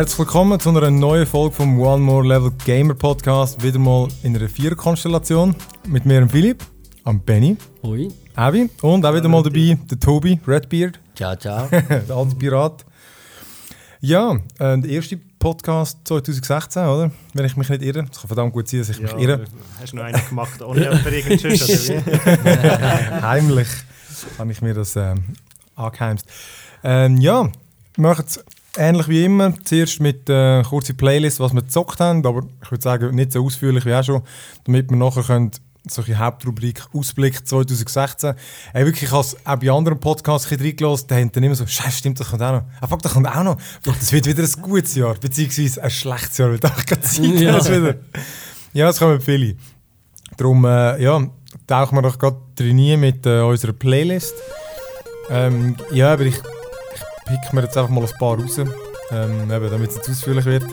Herzlich willkommen zu einer neuen Folge vom One More Level Gamer Podcast. Wieder mal in einer Viererkonstellation. Mit mir, dem Philipp, am Benny, Hoi. Abi und auch wieder mal dabei der Tobi, Redbeard, Ciao, ciao. der alte Pirat. Ja, äh, der erste Podcast 2016, oder? Wenn ich mich nicht irre. Es kann verdammt gut sein, dass ich mich irre. Hast du noch einen gemacht, ohne oder wie? Heimlich habe ich mir das ähm, angeheimst. Ähm, ja, wir machen es ähnlich wie immer. Zuerst mit äh, kurzer Playlist, was wir gezockt haben, aber ich würde sagen, nicht so ausführlich wie auch schon, damit wir nachher können solche Hauptrubrik Ausblick 2016. Ey, wirklich, ich habe es auch bei anderen Podcasts reingelassen, da haben dann immer so, Scheiße, stimmt, das kommt auch noch. Ah, fuck, das kommt auch noch. Das wird wieder ein gutes Jahr, beziehungsweise ein schlechtes Jahr, weil da keine Zeit Ja. das wieder. Ja, es kommen viele. Darum, äh, ja, tauchen wir doch gerade drin mit äh, unserer Playlist. Ähm, ja, aber ich, ich pick mir jetzt einfach mal ein paar raus, ähm, damit es jetzt ausführlich wird.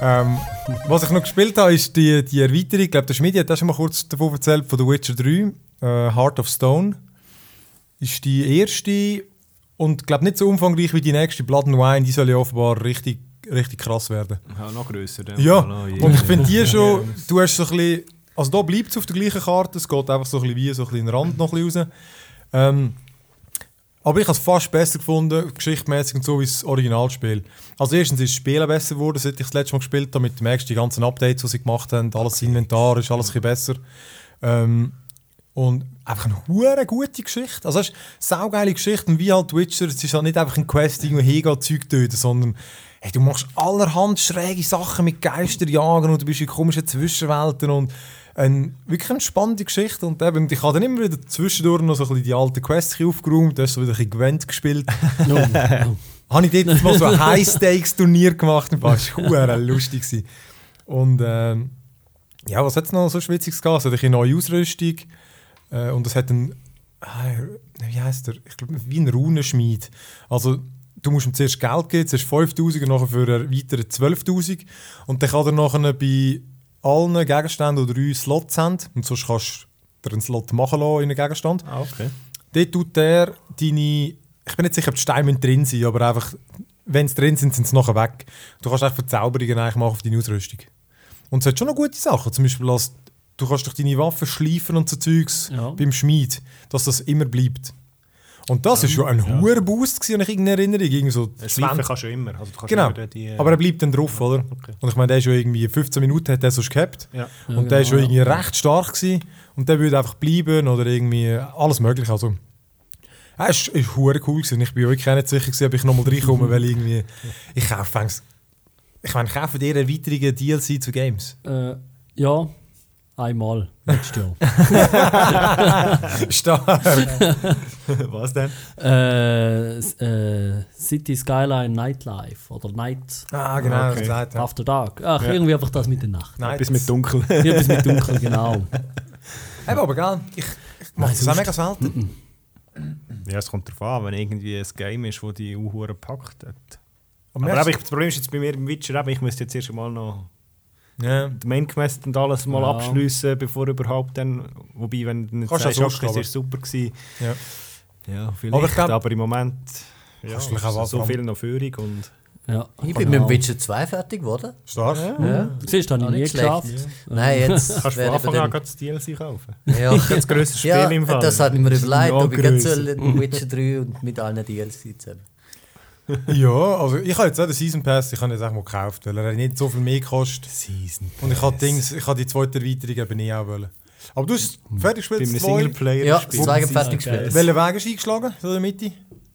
Ähm, was ich noch gespielt habe, ist die, die Erweiterung. Ich glaube, der Schmidi hat auch schon mal kurz davon erzählt, von The Witcher 3, äh, Heart of Stone. Ist die erste und glaube nicht so umfangreich wie die nächste, Blood and Wine. Die soll ja offenbar richtig, richtig krass werden. Ja, noch grösser. Ja, und ich finde die schon, du hast so ein bisschen, also da bleibt es auf der gleichen Karte, es geht einfach so ein bisschen wie so ein bisschen Rand noch ein bisschen raus. Ähm, aber ich habe es fast besser gefunden, geschichtmäßig und so wie das Originalspiel. Also erstens ist das Spiel besser geworden, seit ich das letzte Mal gespielt habe, mit dem die ganzen Updates, die sie gemacht haben, alles Inventar ist alles ein besser. Ähm, und einfach eine hure gute Geschichte. Also es ist eine saugeile Geschichte und wie halt Witcher, es ist halt nicht einfach ein Quest, irgendwo hingehen, Zeug töten, sondern hey, du machst allerhand schräge Sachen mit Geisterjagen und du bist in komischen Zwischenwelten und ein, wirklich eine spannende Geschichte und eben, ich habe dann immer wieder zwischendurch noch so ein bisschen die alten Quests aufgeräumt, da hast du wieder ein bisschen Gwent gespielt. No, no. habe ich dort mal so ein High-Stakes-Turnier gemacht das war lustig. gewesen. Und ähm, ja, was hat es noch so Schwitziges gehabt? Es hat eine neue Ausrüstung äh, und es hat ein, äh, wie heißt der? Ich glaube, wie ein Runenschmied. Also du musst ihm zuerst Geld geben, zuerst 5000 und nachher für eine weitere 12'000 und dann kann er nachher bei allen Gegenständen, die drei Slots haben, und sonst kannst du einen Slot machen lassen in einem Gegenstand, Ah, okay. Dort tut er deine. Ich bin nicht sicher, ob die Steine drin sind, aber einfach, wenn sie drin sind, sind sie nachher weg. Du kannst einfach Verzauberungen eigentlich machen auf deine Ausrüstung. Und es hat schon noch gute Sachen. Zum Beispiel, als du kannst durch deine Waffen schleifen und so Zeugs Ja. beim Schmied, dass das immer bleibt. Und das war schon ein ja. hoher Boost, gewesen, ich irgendeine Erinnerung. Irgendwie so Schleifen 20 kannst du immer. Also du kannst Genau, immer die, äh, aber er bleibt dann drauf, oder? Okay. Und ich meine, der ist schon irgendwie 15 Minuten hat der sonst gehabt. Ja. Ja, und der ist schon genau, irgendwie recht stark gewesen. Und der würde einfach bleiben oder irgendwie alles mögliche. Also, er ist, ist cool gewesen. Ich bin wirklich auch nicht sicher gewesen, ob ich nochmal reinkomme, weil irgendwie ich kaufe ich meine, ich kaufe dir Erweiterungen DLC zu Games. Äh, ja, einmal letztes Jahr. Stark. Was denn? äh, äh, City Skyline Nightlife oder Night ah, genau, Okay. gesagt. Ja. After Dark. Ach, Ja. irgendwie einfach das mit der Nacht. Nein, Bis mit Dunkel. Ja, Etwas mit Dunkel, genau. Eben, aber gell, ich, ich mache das auch mega selten. ja, es kommt darauf an, wenn irgendwie ein Game ist, das die Uhuren packt hat. Aber, Aber eben, das Problem ist jetzt bei mir im Witcher, ich müsste jetzt erst mal noch ja. den Main Quest und alles mal Ja. abschliessen, bevor überhaupt dann. Wobei, wenn du nicht Kannst sagst, okay, es aber- war super gewesen. Ja. Ja, vielleicht. Aber Aber, glaub- im Moment. Ja, so anfangen. viel noch Führung und. Ja, Ich bin genau. mit dem Witcher 2 fertig geworden. Stark. Ja. Siehst du, habe Auch ich nie nicht schlecht. geschafft. Nein, jetzt Kannst du von Anfang an das DLC kaufen? Ja, Das grösste Spiel ja im Fall. das hat ich mir überlegt, Noch ob ich jetzt Witcher 3 und mit allen DLC zusammen. Ja, also ich habe jetzt auch den Season Pass, ich habe jetzt auch mal gekauft, weil er nicht so viel mehr kostet. Season. Und ich habe Dings, ich habe die zweite Erweiterung eben nicht auch wollen. Aber du hast fertig Bei gespielt, einem zwei. Singleplayer. Ja, zwei fertig gespielt. Welchen Weg hast du eingeschlagen? So in der Mitte?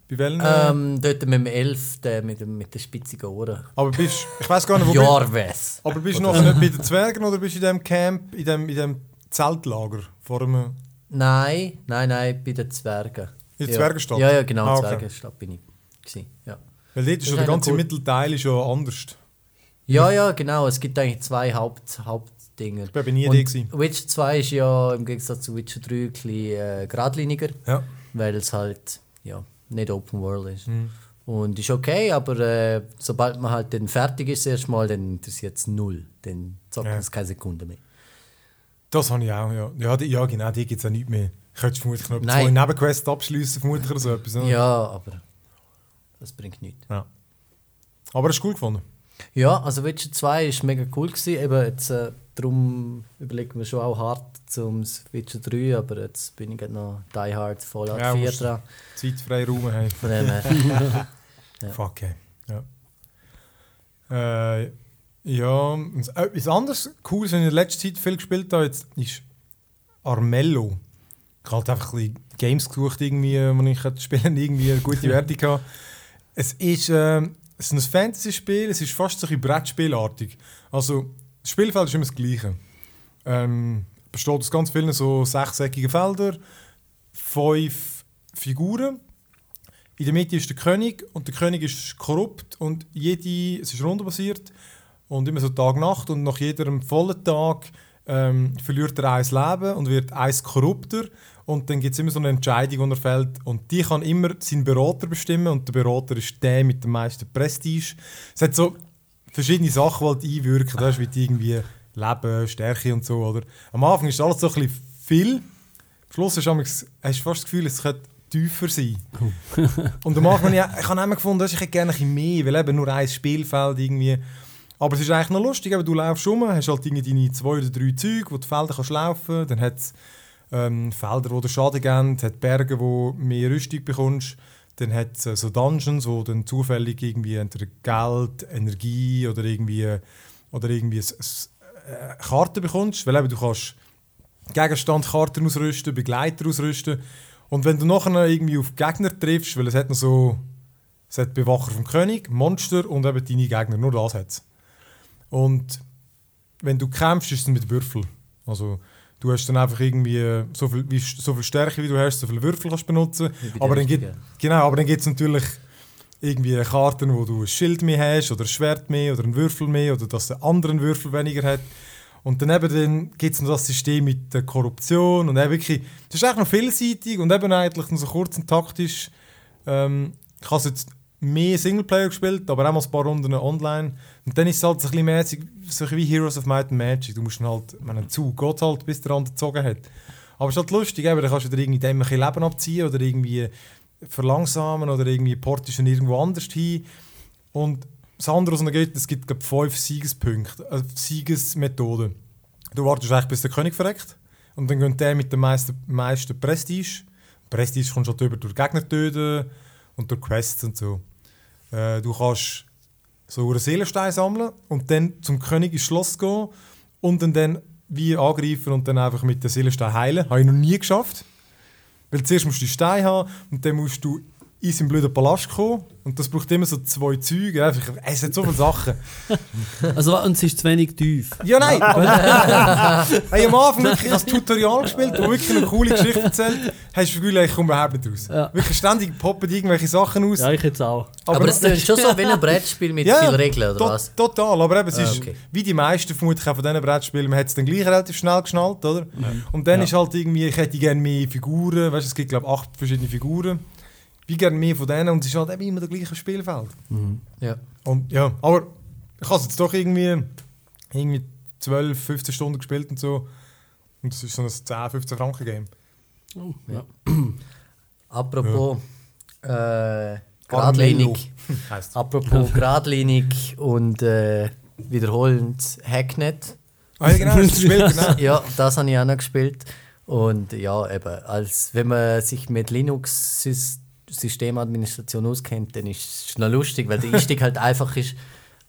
Bei welchen? äh, Ähm, dort mit dem Elf, der mit, dem, mit den spitzigen Ohren. aber bist, ich weiß gar nicht, wo bist Jarves. Aber bist du noch nicht bei den Zwergen oder bist du in dem Camp, in dem, in dem Zeltlager vor dem, Nein, nein, nein, bei den Zwergen. in der ja. Zwergenstadt? Ja, ja, genau, Ah, okay. Zwergenstadt bin ich. Gewesen. Ja. Weil dort ist schon der ganze cool. Mittelteil ist schon anders. ja, ja, genau. Es gibt eigentlich zwei Haupt, Hauptdinge. Ich bin nie da. Witcher 2 ist ja im Gegensatz zu Witcher 3 ein bisschen äh, geradliniger, Ja. weil es halt ja, nicht Open World ist. Mhm. Und ist okay, aber äh, sobald man halt dann fertig ist, erstmal, dann interessiert es null. Dann zockt Ja. es keine Sekunde mehr. Das habe ich auch, ja. Ja, die, ja genau, die gibt es auch nicht mehr. Ich könnte vermutlich noch zwei Nebenquests abschließen, vermutlich oder so etwas. oder? Ja, aber das bringt nichts. Ja. Aber es ist cool gefunden. Ja, also Witcher 2 war mega cool. Gewesen. Eben jetzt, äh, darum überlegt man schon auch hart zum Witcher 3, aber jetzt bin ich noch Die Hard Fallout Ja, 4 musst- dran. Zeitfrei Raum haben. Von dem her. Ja. Fuck, ey. Ja. Äh, ja, etwas anderes Cooles, was ich in der letzten Zeit viel gespielt habe, jetzt, ist Armello. Ich habe halt einfach ein bisschen Games gesucht, irgendwie, wo ich spielen irgendwie eine gute Wertung habe. Es ist, ähm, es ist ein Fantasy-Spiel, es ist fast so ein Brettspielartig. Also, das Spielfeld ist immer das gleiche. Ähm, besteht aus ganz vielen so sechseckigen Feldern, fünf Figuren. In der Mitte ist der König und der König ist korrupt und jede, es ist rundenbasiert und immer so Tag-Nacht und nach jedem vollen Tag ähm, verliert er ein Leben und wird eins korrupter und dann gibt es immer so eine Entscheidung, die er fällt und die kann immer seinen Berater bestimmen und der Berater ist der mit dem meisten Prestige. Es hat so verschiedene Sachen, die halt einwirken, das ist wie irgendwie Leben, Stärke und so, oder? Am Anfang ist alles so ein bisschen viel, am Schluss hast du, hast du fast das Gefühl, es könnte tiefer sein. Und am Anfang, ja, ich habe immer gefunden, ich hätte gerne ein bisschen mehr, weil eben nur ein Spielfeld irgendwie. Aber es ist eigentlich noch lustig, du laufst rum, hast halt irgendwie deine zwei oder drei Züge, wo du Felder kannst laufen, dann hat es ähm, Felder, wo der Schaden geben, hat Berge, wo mehr Rüstung bekommst, dann hat es äh, so Dungeons, wo dann zufällig irgendwie entweder Geld, Energie oder irgendwie, oder irgendwie äh, Karten bekommst, weil eben du kannst Gegenstand, Karten ausrüsten, Begleiter ausrüsten. Und wenn du nachher irgendwie auf Gegner triffst, weil es hat noch so es hat Bewacher vom König, Monster und eben deine Gegner, nur das hat es. Und wenn du kämpfst, ist es mit Würfel. Also du hast dann einfach irgendwie so viel, wie, so viel Stärke, wie du hast, so viele Würfel kannst benutzen. Aber dann gibt genau, aber dann gibt es natürlich irgendwie Karten, wo du ein Schild mehr hast oder ein Schwert mehr oder einen Würfel mehr oder dass der andere einen Würfel weniger hat. Und dann eben dann gibt es noch das System mit der Korruption und eben wirklich, das ist eigentlich noch vielseitig und eben eigentlich noch so kurz und taktisch. Ähm, habe es jetzt mehr Singleplayer gespielt, aber auch mal ein paar Runden online. Und dann ist es halt so ein bisschen mäßig, so wie Heroes of Might and Magic. Du musst dann halt, wenn ein Zug geht halt, bis der andere gezogen hat. Aber es ist halt lustig, eben, dann kannst du dir irgendwie dem ein bisschen Leben abziehen oder irgendwie verlangsamen oder irgendwie ihn irgendwo anders hin. Und das andere, was noch geht, es gibt glaub, fünf Siegespunkte, äh, Siegesmethoden. Du wartest eigentlich, bis der König verreckt. Und dann geht der mit dem meisten, meisten Prestige. Prestige kommst du halt über durch Gegner töten und durch Quests und so. Äh, du kannst so einen Seelenstein sammeln und dann zum König ins Schloss gehen und dann, dann wie angreifen und dann einfach mit dem Seelenstein heilen. Habe ich noch nie geschafft. Weil zuerst musst du den Stein haben und dann musst du in seinen blöden Palast kommen. Und das braucht immer so zwei Züge. Einfach, es hat so viele Sachen. Also, und es ist zu wenig tief. Ja, nein. aber- hey, am Anfang wirklich als Tutorial gespielt, wo wirklich eine coole Geschichte erzählt. Hast du das Gefühl, ich komme überhaupt nicht raus. Ja. Wirklich ständig poppen irgendwelche Sachen aus. Ja, ich jetzt auch. Aber, es klingt schon so wie ein Brettspiel mit Ja, vielen Regeln, oder to- was? Total, aber eben, es Ah, ist okay. wie die meisten vermutlich auch von diesen Brettspielen, man hat es dann gleich relativ schnell geschnallt, oder? Und dann Ja. ist halt irgendwie, ich hätte gerne mehr Figuren, weißt du, es gibt glaube ich acht verschiedene Figuren. Wie gerne mehr von denen und es ist halt eben immer das gleiche Spielfeld. Ja. Und ja, aber ich habe es jetzt doch irgendwie, irgendwie 12, 15 Stunden gespielt und so. Und das ist so ein 10, 15 Franken Game. Oh, ja. Apropos äh, geradlinig. Apropos geradlinig und äh, wiederholend Hacknet. Ah ja, genau, das Spiel, genau. Ja, das habe ich auch noch gespielt. Und ja, eben, als wenn man sich mit Linux-Systemadministration auskennt, dann ist es noch lustig, weil der Einstieg halt einfach ist.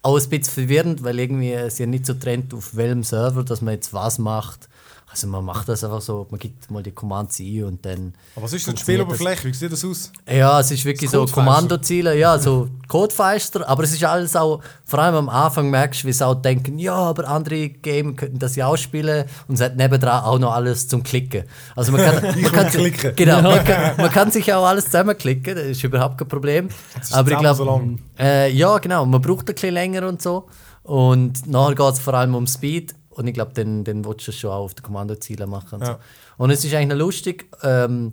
Auch ein bisschen verwirrend, weil irgendwie es ja nicht so trennt, auf welchem Server, dass man jetzt was macht. Also man macht das einfach so, man gibt mal die Commands ein und dann Aber was ist denn die? Spieloberfläche? Wie sieht das aus? ja, es ist wirklich so. Kommandoziele, ja, so Codefeister, aber es ist alles auch, vor allem am Anfang merkst du, wie sie auch denken, ja, aber andere Game könnten das ja auch spielen und hat nebendran auch noch alles zum Klicken. Also man kann, man kann sich- klicken. Genau, man kann, man kann sich auch alles zusammenklicken, das ist überhaupt kein Problem. Aber ich glaube, so äh, ja, genau, man braucht ein bisschen länger und so. Und nachher geht es vor allem um Speed. Und ich glaube, dann, dann willst du es schon auch auf den Kommandozielen machen. Und, Ja. so. und es ist eigentlich noch lustig, ähm,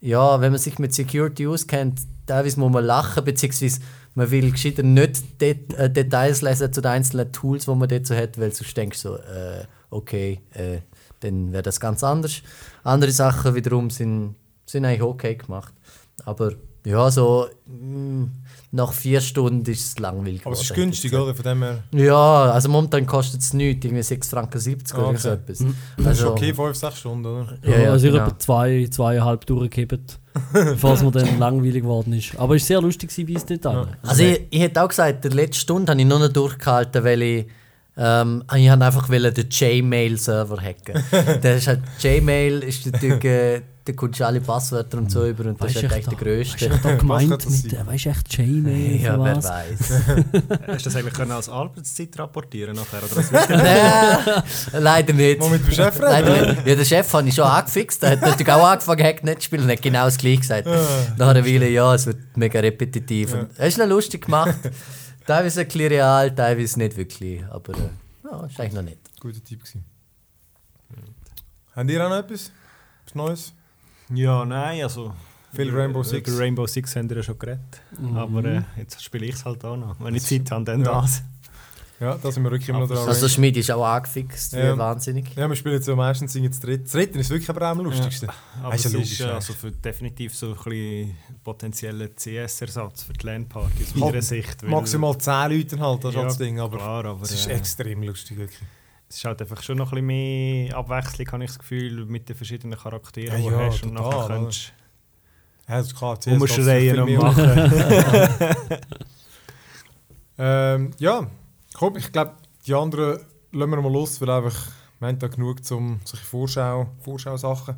ja, wenn man sich mit Security auskennt, teilweise muss man lachen, beziehungsweise man will gescheiter nicht Det äh, Details lesen zu den einzelnen Tools, die man dazu hat, weil sonst denkst du so, äh, okay, äh, dann wäre das ganz anders. Andere Sachen wiederum sind, sind eigentlich okay gemacht. Aber ja, so mm, nach vier Stunden ist es langweilig Aber es ist günstig, oder? Von dem her. Ja, also momentan kostet es nichts, irgendwie 6,70 Franken 70 oder okay. so etwas. Das ist Also, okay, 5, 6 Stunden, oder? Ja, ja, also ich genau. habe etwa zwei, zweieinhalb durchgehebt, falls mir dann langweilig geworden ist. Aber es war sehr lustig gewesen bis dort. Also ich, ich hätte auch gesagt, der letzte Stunde habe ich noch nicht durchgehalten, weil ich, ähm, ich habe einfach wollte den Gmail-Server hacken. der ist halt, Gmail ist natürlich, äh, da kommst du alle Passwörter und so über und das ist halt echt der Weißt grösste. du, da Was gemeint mit, äh, weißt du, echt Gmail Ja, wer weiß. Hast du das eigentlich können als Arbeitszeit rapportieren nachher? Oder Nein, leider nicht. Mal mit dem Chef reden? Leider nicht. Ja, den Chef habe ich schon angefixt. Der hat natürlich auch angefangen, Hack nicht zu spielen und hat genau das gleiche gesagt. Nach einer Weile, ja, es wird mega repetitiv. Und es ist noch lustig gemacht. Teilweise ein bisschen real, teilweise nicht wirklich. Aber äh, ja, ist eigentlich noch nicht. Guter Tipp gewesen. Habt ihr auch noch etwas? Was Neues? Ja, nein, also. Viel Rainbow über Six. Rainbow Six haben wir ja schon geredet. Aber äh, jetzt spiele ich es halt auch noch. Wenn ich Zeit habe, dann Ja. das. Ja, da sind wir wirklich immer noch dran. Also Schmied ist auch angefixt, wie Ja. wahnsinnig. ja, wir spielen jetzt ja meistens zu dritt. Das Dritten ist wirklich aber auch am lustigsten. Aber ist ja ist logisch, äh, ja. also für definitiv so ein bisschen potenzieller CS-Ersatz für die LAN-Party aus Halt meiner Sicht. Maximal 10 Leute halt, das ist Ja, halt das Ding. Aber Klar, aber es ist äh, extrem lustig, wirklich. es ist halt einfach schon noch ein bisschen mehr Abwechslung, habe ich das Gefühl, mit den verschiedenen Charakteren, Ja, die du ja, hast. Und total, nachher kannst Ja, das rumschreien viel und machen. Ähm, ja, komm, ich glaube, die anderen lassen wir mal los, weil einfach, wir haben da genug zum solche Vorschau, Vorschau-Sachen.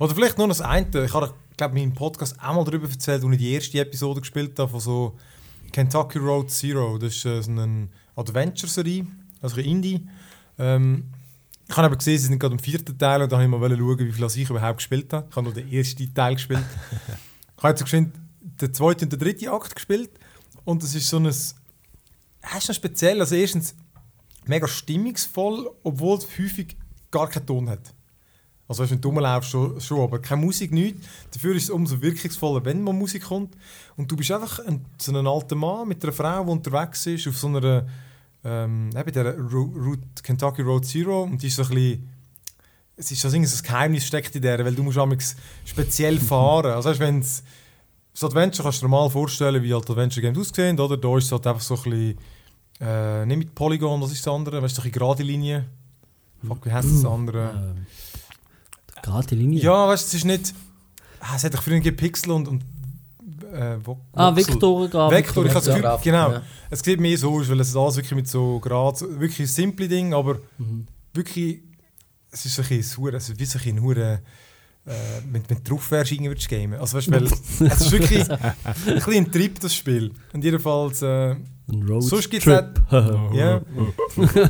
Oder vielleicht noch das eine. Ich habe, glaube in meinem Podcast auch mal darüber erzählt, als ich die erste Episode gespielt habe von so Kentucky Road Zero. Das ist äh, so eine Adventure-Serie, also ein Indie. Ähm, ich habe aber gesehen, sie sind gerade im vierten Teil und da wollte ich mal schauen, wie viel ich überhaupt gespielt habe. Ich habe nur den ersten Teil gespielt. ich habe jetzt geschwind den zweiten und den dritten Akt gespielt und es ist so ein es ist schon speziell. Also erstens mega stimmungsvoll, obwohl es häufig gar keinen Ton hat. Also wenn du rumlaufst, schon, schon, aber keine Musik, nichts. Dafür ist es umso wirkungsvoller, wenn mal Musik kommt. Und du bist einfach ein, so ein alter Mann mit einer Frau, die unterwegs ist auf so einer ähm, eben der Route, Kentucky Road Zero und die ist so ein bisschen es ist so ein Geheimnis steckt in der, weil du musst speziell fahren. Also wenn das Adventure kannst du dir mal vorstellen, wie halt Adventure Games aussehen, oder? Da ist es halt einfach so ein bisschen, äh, nicht mit Polygon, was ist das andere? Weißt du, so ein bisschen gerade Linie. Fuck, wie heißt das andere? Ähm, Gerade die Linie. Ja, weißt du, es ist nicht. Ah, es hat doch früher Pixel und. und äh, Vo ah. Vektorgrafik. Vektor, ich habe das Ja, Gefühl, genau. ja. Es sieht mehr so aus, weil es alles wirklich mit so Grad, wirklich ein simple Ding, aber Mhm. wirklich, es ist so ein bisschen, hure- also wie ein hure äh, wenn du drauf wärst, würdest gamen. Also weißt, weil es ist wirklich ein bisschen ein Trip, das Spiel. Und jedenfalls, äh, Ein Road Sonst gibt's Trip. ja.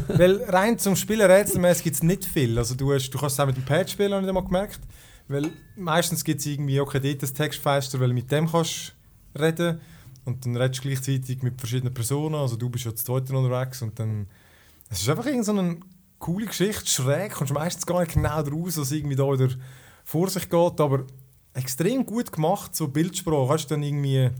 weil rein zum Spielen rätselmäßig gibt es nicht viel. Also du, hast, du kannst es auch mit dem Pad spielen, habe ich mal gemerkt. Weil meistens gibt es irgendwie, okay, dort das Textfenster, weil du mit dem kannst reden und dann redest du gleichzeitig mit verschiedenen Personen. Also du bist ja zu zweit unterwegs und dann... Es ist einfach irgend so eine coole Geschichte, schräg, kommst meistens gar nicht genau daraus, was irgendwie da wieder vor sich geht, aber extrem gut gemacht, so Bildsprache. Weißt du, dann irgendwie...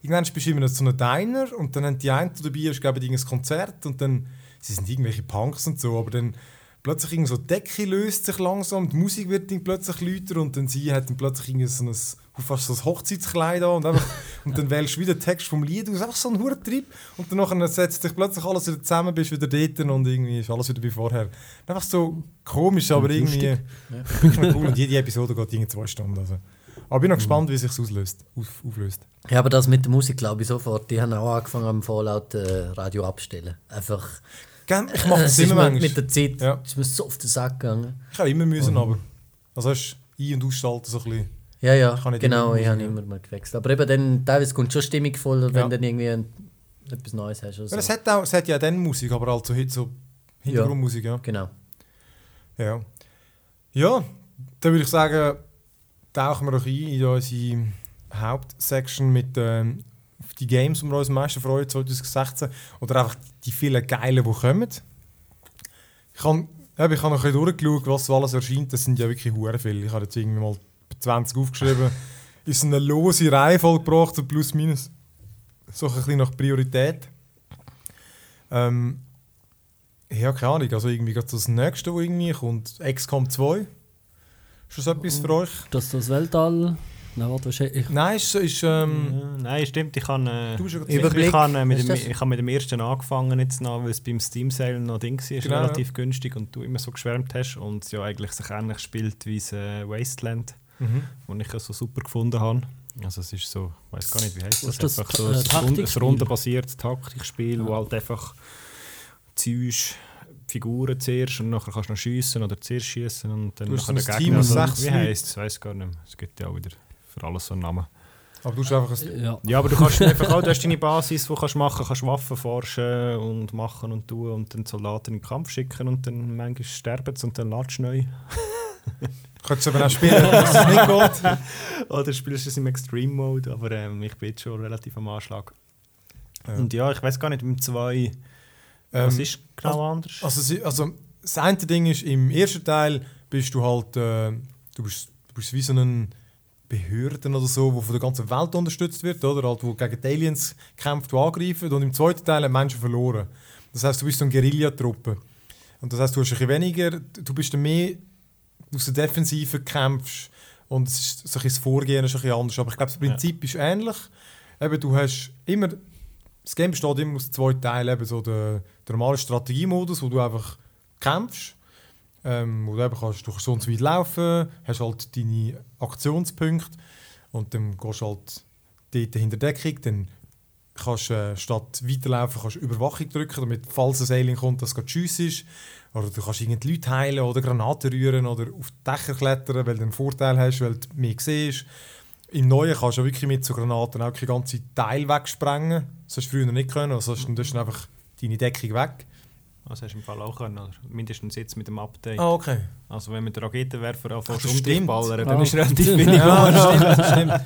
Irgendwann bist du in so einem Diner und dann haben die einen dabei, ist glaube ich ein Konzert und dann, sie sind irgendwelche Punks und so, aber dann plötzlich irgendwie so die Decke löst sich langsam, die Musik wird plötzlich lauter und dann sie hat dann plötzlich irgendwie so ein, fast so ein Hochzeitskleid an und, einfach, und dann wählst du wieder den Text vom Lied aus, einfach so ein Trip und dann setzt sich plötzlich alles wieder zusammen, bist wieder dort und irgendwie ist alles wieder wie vorher. Einfach so komisch, aber irgendwie wirklich noch cool und jede Episode geht irgendwie zwei Stunden. Also. Aber ich bin noch gespannt, wie sich auslöst, auf, auflöst. Ja, aber das mit der Musik glaube ich sofort. Die haben auch angefangen am Fallout äh, Radio abstellen. Einfach. Gell, Ich mache das immer manchmal. mit der Zeit Ja. ist mir so auf den Sack gegangen. Ich habe immer müssen, aber. Also hast du ein- und ausschalten so ein bisschen. Ja, ja, Ich genau, ich habe immer mal gewechselt. Aber eben dann, teilweise kommt schon stimmungsvoll, wenn Ja. du dann irgendwie ein, etwas Neues hast. Oder Weil es, so. hat auch, es hat ja dann Musik, aber halt so, heute so Hintergrundmusik, ja. Genau. Ja, ja dann würde ich sagen, tauchen wir doch ein in unsere Hauptsection mit ähm, die Games, die wir uns am meisten freuen 2016. Oder einfach die vielen geilen, die kommen. Ich habe ich habe noch ein bisschen durchgeschaut, was so alles erscheint. Das sind ja wirklich hure viele. Ich habe jetzt irgendwie mal 20 aufgeschrieben. Ist eine lose Reihenfolge gebracht, so plus minus. So ein bisschen nach Priorität. Ähm, ja, keine Ahnung. Also irgendwie gerade das nächste, wo irgendwie kommt, XCOM 2. Ist das etwas für euch? Das das Weltall. Nein, warte, was ich, Nein, ist, ist ähm, Ja, nein, stimmt. Ich kann, äh, ja ich, Überblick, ich, kann, äh, mit dem, das? ich habe mit dem ersten angefangen, jetzt noch, weil es beim Steam Sale noch Ding war, Genau, relativ günstig und du immer so geschwärmt hast und es ja eigentlich sich ähnlich spielt wie das äh, Wasteland, mhm. das ich so super gefunden habe. Also es ist so, ich weiß gar nicht, wie heißt das? Ist das einfach so äh, ein, ein Taktikspiel? rundenbasiertes Taktikspiel, wo Ja. halt einfach ziehst Figuren zuerst und nachher kannst du noch schiessen oder zuerst schiessen und dann Du hast nachher der Gegner. Team aus so- sechs wie heisst es? Ich weiß gar nicht mehr. Es gibt ja auch wieder für alles so einen Namen. Aber du hast einfach ein, ja. Ja, aber du kannst einfach auch, du hast deine Basis, die kannst machen, kannst Waffen forschen und machen und tun und dann Soldaten in den Kampf schicken und dann manchmal sterben sie und dann du neu. könntest du aber auch spielen, wenn es nicht geht. Oder spielst du es im Extreme Mode, aber ähm, ich bin jetzt schon relativ am Anschlag. Ja. Und ja, ich weiß gar nicht, im 2, was Ähm, ist genau anders? Also, also das eine Ding ist, im ersten Teil bist du halt, äh, du, bist, du bist wie so ein Behörden oder so, wo von der ganzen Welt unterstützt wird, oder? Halt, wo gegen die Aliens kämpft, die angreifen. Und im zweiten Teil haben Menschen verloren. Das heißt, du bist so eine Guerillatruppe. Und das heißt, du hast ein bisschen weniger, du bist dann aus der Defensive kämpfst und es ist so ein das Vorgehen ist ein bisschen anders. Aber ich glaube, das Prinzip ist ähnlich. Eben, du hast immer, das Game besteht immer aus zwei Teilen, eben so der, der normale Strategiemodus, wo du einfach kämpfst, ähm, wo du eben kannst, du kannst so und so weit laufen, hast halt deine Aktionspunkte und dann gehst du halt dort hinter Deckung, dann kannst du äh, statt weiterlaufen kannst Überwachung drücken, damit falls ein Alien kommt, dass es Tschüss ist. Oder du kannst irgendwie Leute heilen oder Granaten rühren oder auf die Dächer klettern, weil du einen Vorteil hast, weil du mehr siehst. Im Neuen kannst du wirklich mit so Granaten auch die ganze Teil wegsprengen. Das hast du früher noch nicht können. Also hast du dann einfach deine Deckung weg. Das hast du im Fall auch können, oder? Mindestens jetzt mit dem Update. Ah, okay. Also wenn mit den Raketenwerfer anfängst das um dich stimmt. ballern, Ah. dann ist relativ wenig. Ja, das stimmt, stimmt.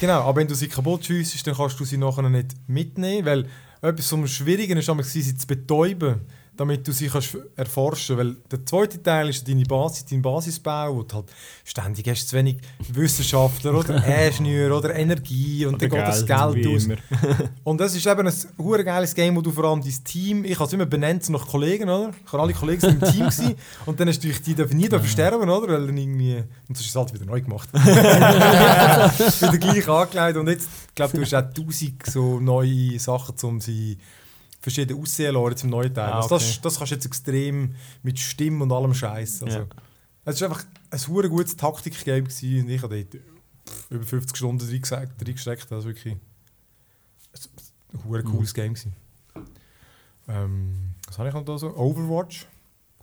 Genau, aber wenn du sie kaputt schiessest, dann kannst du sie nachher nicht mitnehmen, weil etwas vom Schwierigen damals, sie zu betäuben, damit du sie kannst erforschen Weil der zweite Teil ist deine Basis, dein Basisbau, wo du halt ständig hast zu wenig Wissenschaftler oder Ingenieur oder Energie und Oder dann geht das Geld, Geld aus. Und das ist eben ein hure geiles Game, wo du vor allem dein Team, ich habe es immer benannt so nach Kollegen, oder? Ich habe alle Kollegen sind im Team gewesen, und dann hast du dich- die dürfen nie dürfen sterben, oder? Weil dann irgendwie, und das ist es halt wieder neu gemacht. wieder gleich angelegt und jetzt, ich glaube, du hast auch tausend so neue Sachen, um sie verschieden aussehen lassen im neuen Teil. Ah, also das, okay. das kannst du jetzt extrem mit Stimme und allem Scheiß. Also, Ja. Es war einfach ein hure gutes Taktik-Game gewesen und ich habe dort über 50 Stunden reingesteckt. Das war wirklich ein hure cooles Game. Gewesen. Ähm, was habe ich noch da so? Overwatch.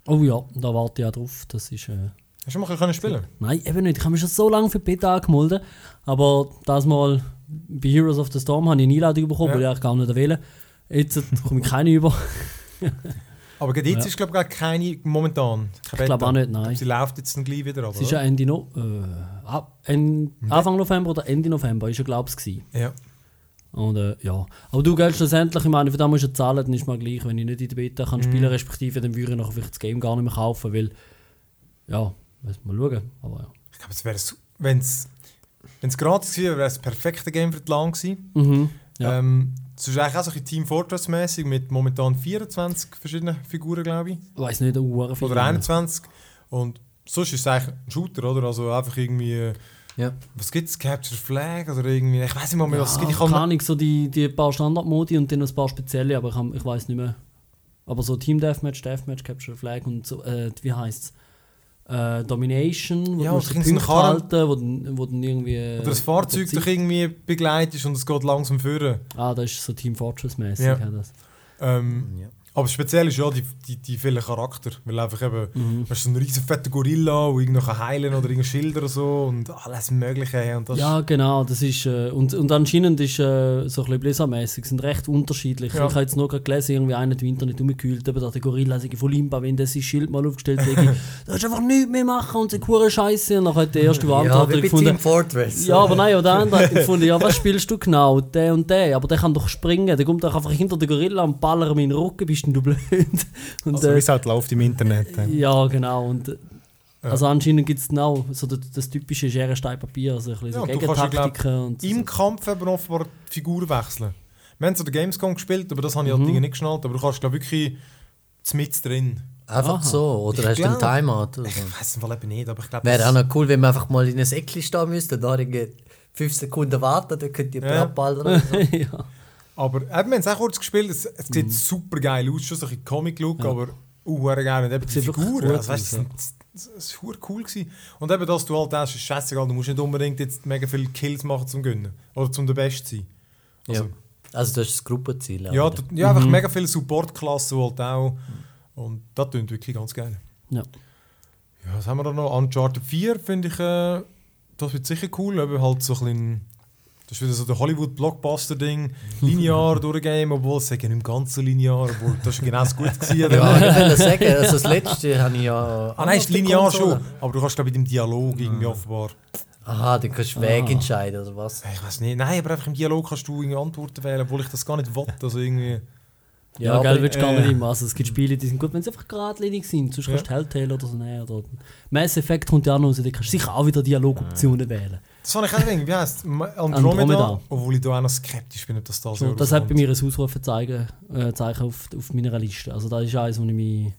Oh ja, da warte ich auch drauf. Das ist. Äh, Hast du mal ein bisschen spielen nein, eben nicht. Ich habe mich schon so lange für Beta angemeldet. Aber das Mal bei Heroes of the Storm habe ich eine Einladung bekommen, Ja. weil ich gar nicht wählen Jetzt komme ich keine über. Aber jetzt Ja. ist glaube ich keine momentan. Ich glaube auch nicht, nein. Sie läuft jetzt dann gleich wieder. Aber, Es ist ja? Ende no äh, ab- en Anfang November oder Ende November, ist ja glaube ich. ja. Und äh, ja. Aber du gehst schlussendlich, ich meine, für das musst du zahlen, dann ist mir gleich, wenn ich nicht in der Beta kann spielen Mhm. respektive, dann würde ich nachher vielleicht das Game gar nicht mehr kaufen, weil, ja, müssen wir schauen. Aber ja. Ich glaube, es wäre, wenn es gratis wäre, wäre es das perfekte Game für die Lang gewesen. Mhm. Ja. Ähm, es ist eigentlich auch so ein Team Fortress-mäßig mit momentan 24 verschiedenen Figuren, glaube ich. Ich weiß nicht, uh, viel. Oder 21. Und sonst ist es eigentlich ein Shooter, oder? Also einfach irgendwie. äh, Ja. Was gibt es? Capture Flag? Oder irgendwie. Ich weiß nicht mal mehr, Ja, was es gibt. Ich kann, Ahnung, so die, die paar Standardmodi und dann noch ein paar spezielle, aber ich, hab- ich weiß nicht mehr. Aber so Team Deathmatch, Deathmatch, Capture Flag und so, äh, wie heißt es? Äh, Domination, wo Ja, du Punkte Karren- halten, wo, dann- wo dann irgendwie... oder das Fahrzeug dich irgendwie begleitet und es geht langsam führen. Ah, das ist so Team Fortress-mäßig. Ja. Ja. Das. Ähm, Ja. Aber speziell ist ja die, die, die vielen Charakter. Weil einfach eben. Mhm. Du hast so einen riesen fetten Gorilla, der irgendwie heilen oder irgendein Schild oder so und alles Mögliche. Und das Ja, genau, das ist, äh, und, und anscheinend ist äh, so ein bisschen Blizzard-mäßig, sind recht unterschiedlich. Ja. Ich habe jetzt noch gerade gelesen, irgendwie einer hat im Internet umgekühlt, eben da der Gorilla sei voll Imba, wenn der sein Schild mal aufgestellt hätte, da ist einfach nichts mehr machen und sie hure Scheiße. Und dann hat der erste Ja, Antwort wie bei gefunden, Fortress. ja, aber nein, oder der andere hat gefunden, ja, was spielst du genau? Der und der, aber der kann doch springen, der kommt doch einfach hinter den Gorilla und ballert ihm in den Rücken, bist denn du blöd? Und, Also äh, wie es halt läuft im Internet. äh. ja, genau. Und, äh, Ja. Also anscheinend gibt es genau so das, das typische Schere, Stein, Papier, also ein bisschen Ja, so ja, Gegentaktiken und so. Im Kampf eben offenbar die Figuren wechseln. Wir haben so den Gamescom gespielt, aber das habe ich Mhm. halt Dinge nicht geschnallt. Aber du kannst glaube wirklich mit drin. Einfach Aha. so. Oder Ich hast du einen Timeout? Oder? Ich weiß Fall eben nicht, aber ich glaube. Wäre auch noch cool, wenn man einfach mal in ein Eckli stehen müsste. Da irgendwie fünf Sekunden warten, dann könnt ihr Ja. abballern. oder so. ja. Aber eben, wir haben es auch kurz gespielt, es, es Mhm. sieht super geil aus, schon so ein Comic-Look, aber uh, geil. Und eben die Figuren, gut also, weißt, aus, das, ist cool gewesen. Und eben, dass du halt es ist scheißegal, du musst nicht unbedingt jetzt mega viele Kills machen zum Gönnen. Oder zum der Best zu sein. Also, Ja. Also das ist das Gruppenziel. Ja, ja einfach mega viele Support-Klassen halt auch. Und das klingt wirklich ganz geil. Ja. Ja, was haben wir da noch? Uncharted 4 finde ich, äh, das wird sicher cool. Eben halt so ein bisschen, das ist wieder so der Hollywood-Blockbuster-Ding, linear durchgehen, obwohl es sagen nicht ganz so linear, obwohl das ist genau das gut gewesen. Ja, ich will sagen, also das letzte habe ich ja. Ah nein, ist linear Konsole. schon, aber du kannst glaube ich im Dialog irgendwie offenbar, Aha, dann kannst du Weg Ah. entscheiden, oder was? ich weiß nicht, nein, aber einfach im Dialog kannst du irgendwie Antworten wählen, obwohl ich das gar nicht will, also irgendwie, Ja, Ja, geil, aber, willst du gar äh, nicht immer. Also, es gibt Spiele, die sind gut, wenn sie einfach geradlinig sind. Sonst kannst du Telltale oder so nehmen. Oder Mass Effect kommt ja auch noch raus, da kannst du sicher auch wieder Dialogoptionen wählen. Das fand ich auch wie heisst es? Andromeda, Andromeda. obwohl ich da auch noch skeptisch bin, ob das da so So, das hat bei mir ein Ausrufezeichen äh, Zeichen auf, auf meiner Liste. Also das ist eines, wo ich mich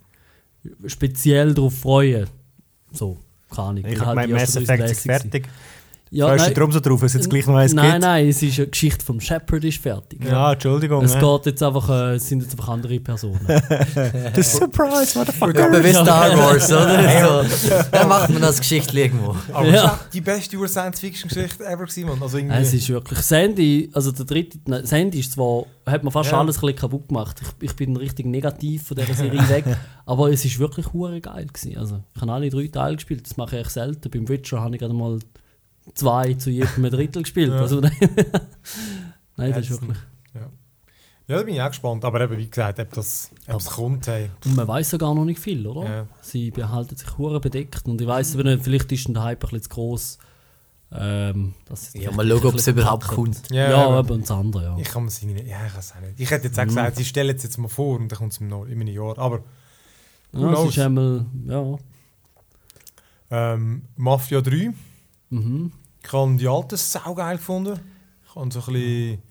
speziell darauf freue. So, keine Ahnung. Ich habe halt mein Mass Effect ist fertig. Ja, Freust du nein, dich darum so drauf, dass es jetzt gleich noch eins nein, gibt? nein, es ist eine Geschichte vom Shepherd ist fertig. Ja, Entschuldigung. Es geht jetzt einfach, äh, es sind jetzt einfach andere Personen. The Surprise, Motherfucker. Etwa wie Star Wars, oder? so. Dann macht man das Geschichte irgendwo. Aber Ja. das ist die beste Ur-Science-Fiction-Geschichte ever gewesen, Mann. Also irgendwie... es ist wirklich. Sandy, also der dritte, nein, Sandy ist zwar, hat mir fast Ja. alles ein bisschen kaputt gemacht. Ich, ich bin richtig negativ von dieser Serie weg, aber es ist wirklich hure geil gewesen. Also ich habe alle drei Teile gespielt, das mache ich echt selten. Beim Witcher habe ich gerade mal zwei zu jedem ein Drittel gespielt. Ja. Also, nein, das ist wirklich. Ja, da bin ich auch gespannt. Aber eben, wie gesagt, ob das, ob es kommt, hey. Und man weiß ja gar noch nicht viel, oder? Ja. Sie behalten sich hure bedeckt und ich weiß aber nicht, vielleicht ist der Hype ein bisschen zu gross. Ähm, es Ja, mal schauen, ob es überhaupt kommt. Ja, Ja, aber und das andere, ja. Ich kann mir sie nicht... Ja, ich weiß auch nicht. Ich hätte jetzt auch Mhm. gesagt, sie stellen es jetzt mal vor und dann kommt es in einem Jahr. Aber ja, es ist einmal, ja. ähm, Mafia 3, Mhm. Ich habe die alten saugeil gefunden. Ich habe so ein bisschen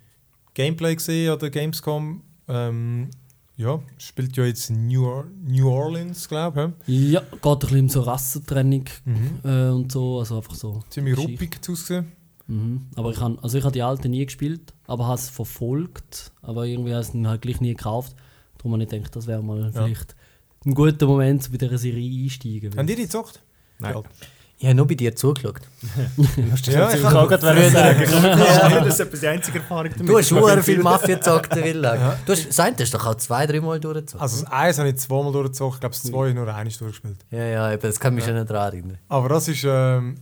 Gameplay gesehen an der Gamescom. Ähm, ja, spielt ja jetzt in New, Or New Orleans, glaube Ja, geht ein bisschen um so Rassentrennung ich. Mhm. äh, und so, also einfach so. Ziemlich ruppig ausgesehen. Mhm. Aber ich habe also ich habe die alten nie gespielt, aber habe es verfolgt, aber irgendwie habe ich es halt gleich nie gekauft. Darum habe ich gedacht, das wäre mal vielleicht ein guter Moment, um bei dieser Serie einsteigen. Haben die die gezockt? Nein. Ja. Ich habe nur bei dir zugeschaut. Ja, ich kann gerade Früher- sagen. Ja, das ist etwa die einzige Erfahrung damit. Du hast Ich schon habe viel Mafia gezockt, der Villa. Du hast, sein, du hast doch auch zwei, dreimal durchgezogen. Also das Eins habe ich zweimal durchgezogen, ich glaube das zwei nur einmal durchgespielt. Ja, ja, eben, das kann mich schon nicht daran erinnern. Aber das ist... Ähm,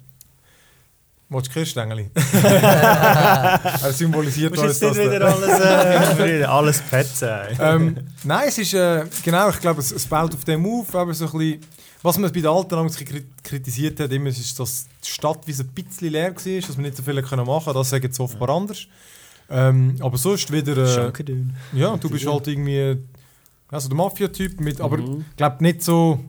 Willst du Kirschstängeli? er symbolisiert Musst alles jetzt nicht das. wieder alles, äh, alles petzen. ähm, nein, es ist... Äh, genau, ich glaube, es, es baut auf dem auf, aber so ein bisschen... Was man bei den Alten damals kritisiert hat, immer, ist, dass die Stadt wie ein bisschen leer war, dass man nicht so viel machen konnte. Das sagen jetzt offenbar anders. Ähm, aber sonst wieder... Äh, Schankadün. ja, du bist halt irgendwie... Also der Mafia-Typ mit... Aber Mhm. ich glaube nicht so...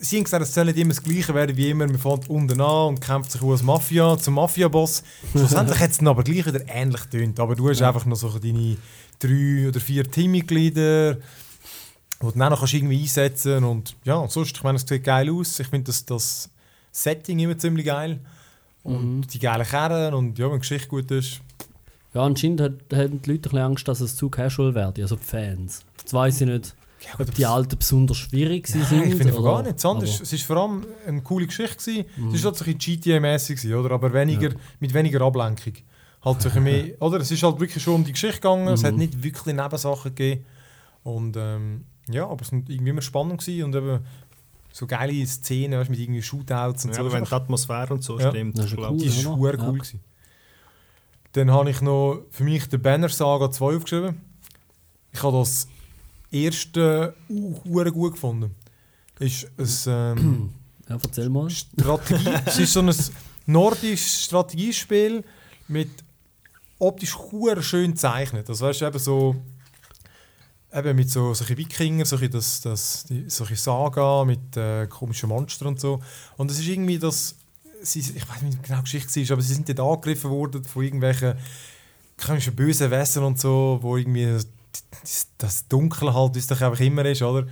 Sie haben gesagt, es soll nicht immer das Gleiche werden wie immer. Man fängt unten an und kämpft sich als Mafia zum Mafia-Boss. Schlussendlich hat es dann aber gleich wieder ähnlich getönt. Aber du hast einfach noch so deine drei oder vier Teammitglieder, die du dann noch irgendwie einsetzen kannst. Und ja, sonst, ich meine, es sieht geil aus. Ich finde das, das Setting immer ziemlich geil. Und Mhm. die geilen Kerren und ja, wenn die Geschichte gut ist. Ja, anscheinend hat, haben die Leute ein bisschen Angst, dass es zu casual wird, also die Fans. Jetzt weiss ich nicht, Ja, ob die Alten besonders schwierig Nein, sind. ich finde oder- gar nicht. Anders. Es war vor allem eine coole Geschichte. Gewesen. Es war halt so ein bisschen GTA-mäßig, oder? Aber weniger, mit weniger Ablenkung. Halt bisschen mehr, oder? Es ist halt wirklich schon um die Geschichte gegangen. Es hat Mhm. nicht wirklich Nebensachen gegeben. Und ähm, ja, aber es war irgendwie immer spannend gewesen und eben so geile Szenen weißt, mit irgendwie Shootouts und Ja, so. aber wenn die Atmosphäre und so Ja. stimmt, Das ist cool. Die Ja. cool. Gewesen. Dann habe ich noch für mich den Banner Saga 2 aufgeschrieben. Ich habe das erste uh, gut gefunden. Ist ein ähm, Ja, erzähl mal. Strategie. es ist so ein nordisches Strategiespiel mit optisch hure schön gezeichnet. Das weißt du eben so eben mit so solche Wikinger, solche das das die, solche Saga mit äh, komischen Monstern und so. Und es ist irgendwie das sie, ich weiß nicht, wie genau die Geschichte war, aber sie sind dort angegriffen worden von irgendwelchen komischen bösen Wesen und so, wo irgendwie das, das Dunkle halt, wie es doch einfach immer ist, oder?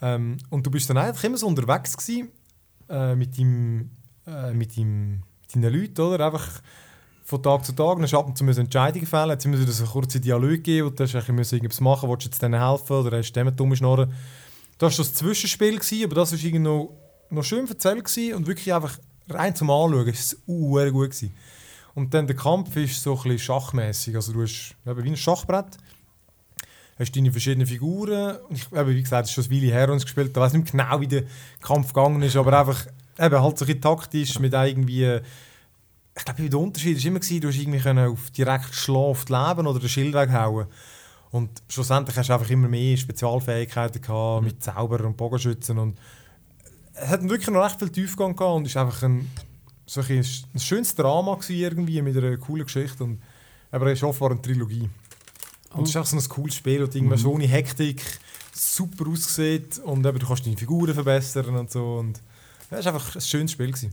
Ähm, und du bist dann einfach immer so unterwegs gewesen, äh, mit deinem, äh, mit deinem, deinen Leuten, oder? Einfach von Tag zu Tag. Dann ab und zu müssen Entscheidungen fällen. Jetzt müssen wir so einen kurzen Dialog geben, hast eigentlich müssen irgendwas machen willst du jetzt denen helfen oder hast du dem dumm schnorren. Das war das Zwischenspiel, gewesen, aber das war irgendwie noch, noch schön erzählt gewesen und wirklich einfach rein zum Anschauen es uh, gut gewesen. Und dann der Kampf ist so ein bisschen schachmäßig. Also du hast wie ein Schachbrett, hast deine verschiedenen Figuren. Und ich, eben, wie gesagt, es ist schon ein Weile her uns gespielt. Ich weiß nicht genau, wie der Kampf gegangen ist, aber einfach eben halt so ein taktisch mit irgendwie... Ich glaube, der Unterschied war immer, gewesen, du hast irgendwie auf direkt die Leben oder den Schild weghauen. Und schlussendlich hast du einfach immer mehr Spezialfähigkeiten gehabt, mit Zauber und Bogenschützen. Und es hat wirklich noch recht viel Tiefgang gehabt und ist einfach ein, so ein, ein schönes Drama irgendwie mit einer coolen Geschichte. Und, aber es ist offenbar eine Trilogie. Und es ist auch so ein cooles Spiel, das irgendwie so ohne Hektik super aussieht und eben, du kannst deine Figuren verbessern und so. Und ja, es war einfach ein schönes Spiel. Gewesen.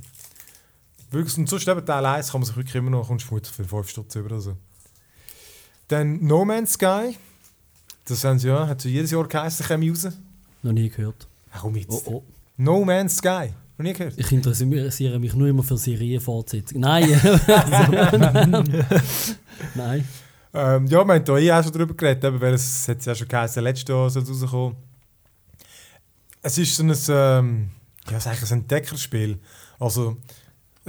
Wirklich, und sonst eben Teil 1 kann man sich wirklich immer noch, kommst du für 5 Stutz über oder so. Dann No Man's Sky. Das haben sie ja, hat so jedes Jahr geheißen, kommen raus. Noch nie gehört. Warum jetzt? Oh, oh. No Man's Sky. Noch nie gehört? Ich interessiere mich nur immer für Serienfortsetzungen. Nein! Nein. Ähm, ja, wir haben da eh auch schon darüber geredet, weil es hat ja schon geheißen, letztes Jahr soll es rauskommen. Es ist so ein, ähm, ja, ist eigentlich ein Entdeckerspiel. Also,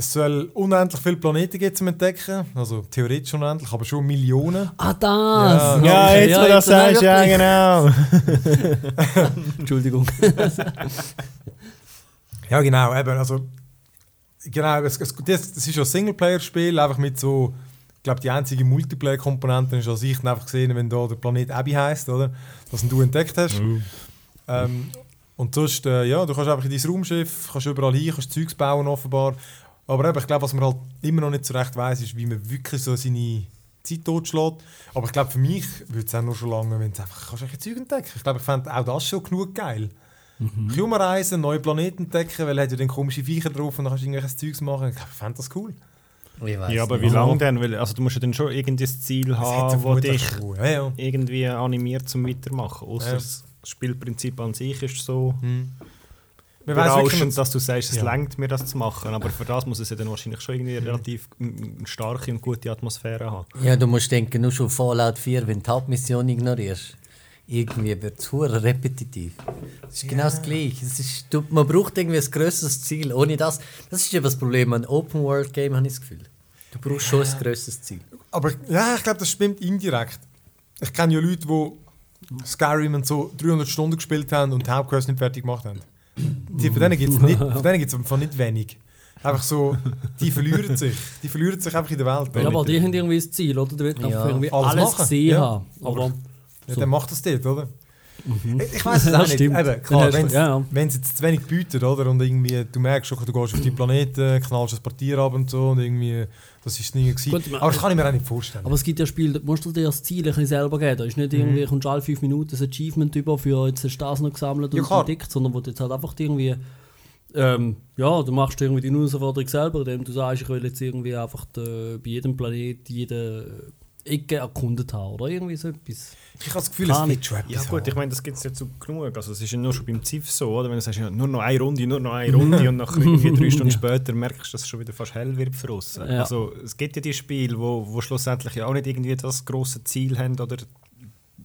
es soll unendlich viele Planeten geben zum Entdecken, also theoretisch unendlich, aber schon Millionen. Ah, das! Ja, Ja, jetzt, wo du das sagst, ja, genau. Entschuldigung. Ja, genau, eben, also, genau, es, es, das, das ist ja ein Singleplayer-Spiel, einfach mit so, ich glaube, die einzige Multiplayer-Komponente ist aus Sicht einfach gesehen, wenn da der Planet Abby heisst, oder? Was du entdeckt hast. Ähm, und sonst, äh, ja, du kannst einfach in dein Raumschiff, kannst überall hin, kannst Zeugs bauen offenbar. Aber eben, ich glaube, was man halt immer noch nicht so recht weiss, ist, wie man wirklich so seine Zeit totschlägt. Aber ich glaube, für mich würde es auch nur schon lange, wenn du einfach kannst einfach Zeug entdecken Ich glaube, ich fände auch das schon genug geil. Mhm. Rumreisen, neue Planeten entdecken, weil er hat ja dann komische Viecher drauf und dann kannst du irgendwelches Zeugs machen. Ich glaube, ich fände das cool. Ich weiss Ja, aber nicht. wie lange denn? Weil, also du musst ja dann schon irgendwie ein Ziel haben, das dich. Ja, ja. irgendwie animiert zum Weitermachen. Außer Ja. das Spielprinzip an sich ist so Hm. Wirklich berauschend, dass du sagst, es Ja. lenkt mir das zu machen. Aber für das muss es ja dann wahrscheinlich schon irgendwie relativ mm, eine starke und gute Atmosphäre haben. Ja, du musst denken, nur schon Fallout 4, wenn du die Hauptmission ignorierst. Irgendwie wird es hure repetitiv. Das ist genau das Gleiche. Es ist, du, man braucht irgendwie ein grösseres Ziel. Ohne das, das ist eben das Problem an Open World Game, habe ich das Gefühl. Du brauchst schon ein grösseres Ziel. Aber ja, ich glaube, das stimmt indirekt. Ich kenne ja Leute, die Skyrim und so 300 Stunden gespielt haben und die Hauptquest nicht fertig gemacht haben. Die, von denen gibt es nicht, von denen gibt's einfach nicht wenig. Einfach so, die verlieren sich. Die verlieren sich einfach in der Welt. Ja, aber die haben irgendwie ein Ziel, oder? Die wollen Ja. einfach irgendwie Alles alles, machen. gesehen Ja. haben. Aber Ja, dann macht das dort, oder? Ich, ich weiß es Ja, auch nicht. Eben, klar, Ja, wenn es ja, ja. jetzt zu wenig bietet, oder? Und irgendwie, du merkst schon, du gehst auf die Planeten, knallst ein paar Tiere ab und so und irgendwie, das ist nie gewesen. Gut, aber das kann ich mir auch nicht vorstellen. Aber es gibt ja Spiele, da musst du dir das Ziel ein bisschen selber geben. Da ist nicht irgendwie, kommst du alle fünf Minuten ein Achievement über für jetzt du das noch gesammelt Ja, und klar. entdeckt, sondern wo du jetzt halt einfach irgendwie, ähm, ja, du machst irgendwie die Herausforderung selber, indem du sagst, ich will jetzt irgendwie einfach de, bei jedem Planet jede Ecke erkundet haben oder irgendwie so etwas. ich habe das Gefühl, Kann es nicht. wird schon etwas Ja gut, haben. ich meine, das gibt es ja zu genug. Also es ist ja nur schon beim ZIF so, oder? Wenn du sagst, ja, nur noch eine Runde, nur noch eine Runde und nach irgendwie drei Stunden Ja. später merkst du, dass es schon wieder fast hell wird für uns. Ja. Also es gibt ja die Spiele, wo, wo schlussendlich ja auch nicht irgendwie das grosse Ziel haben oder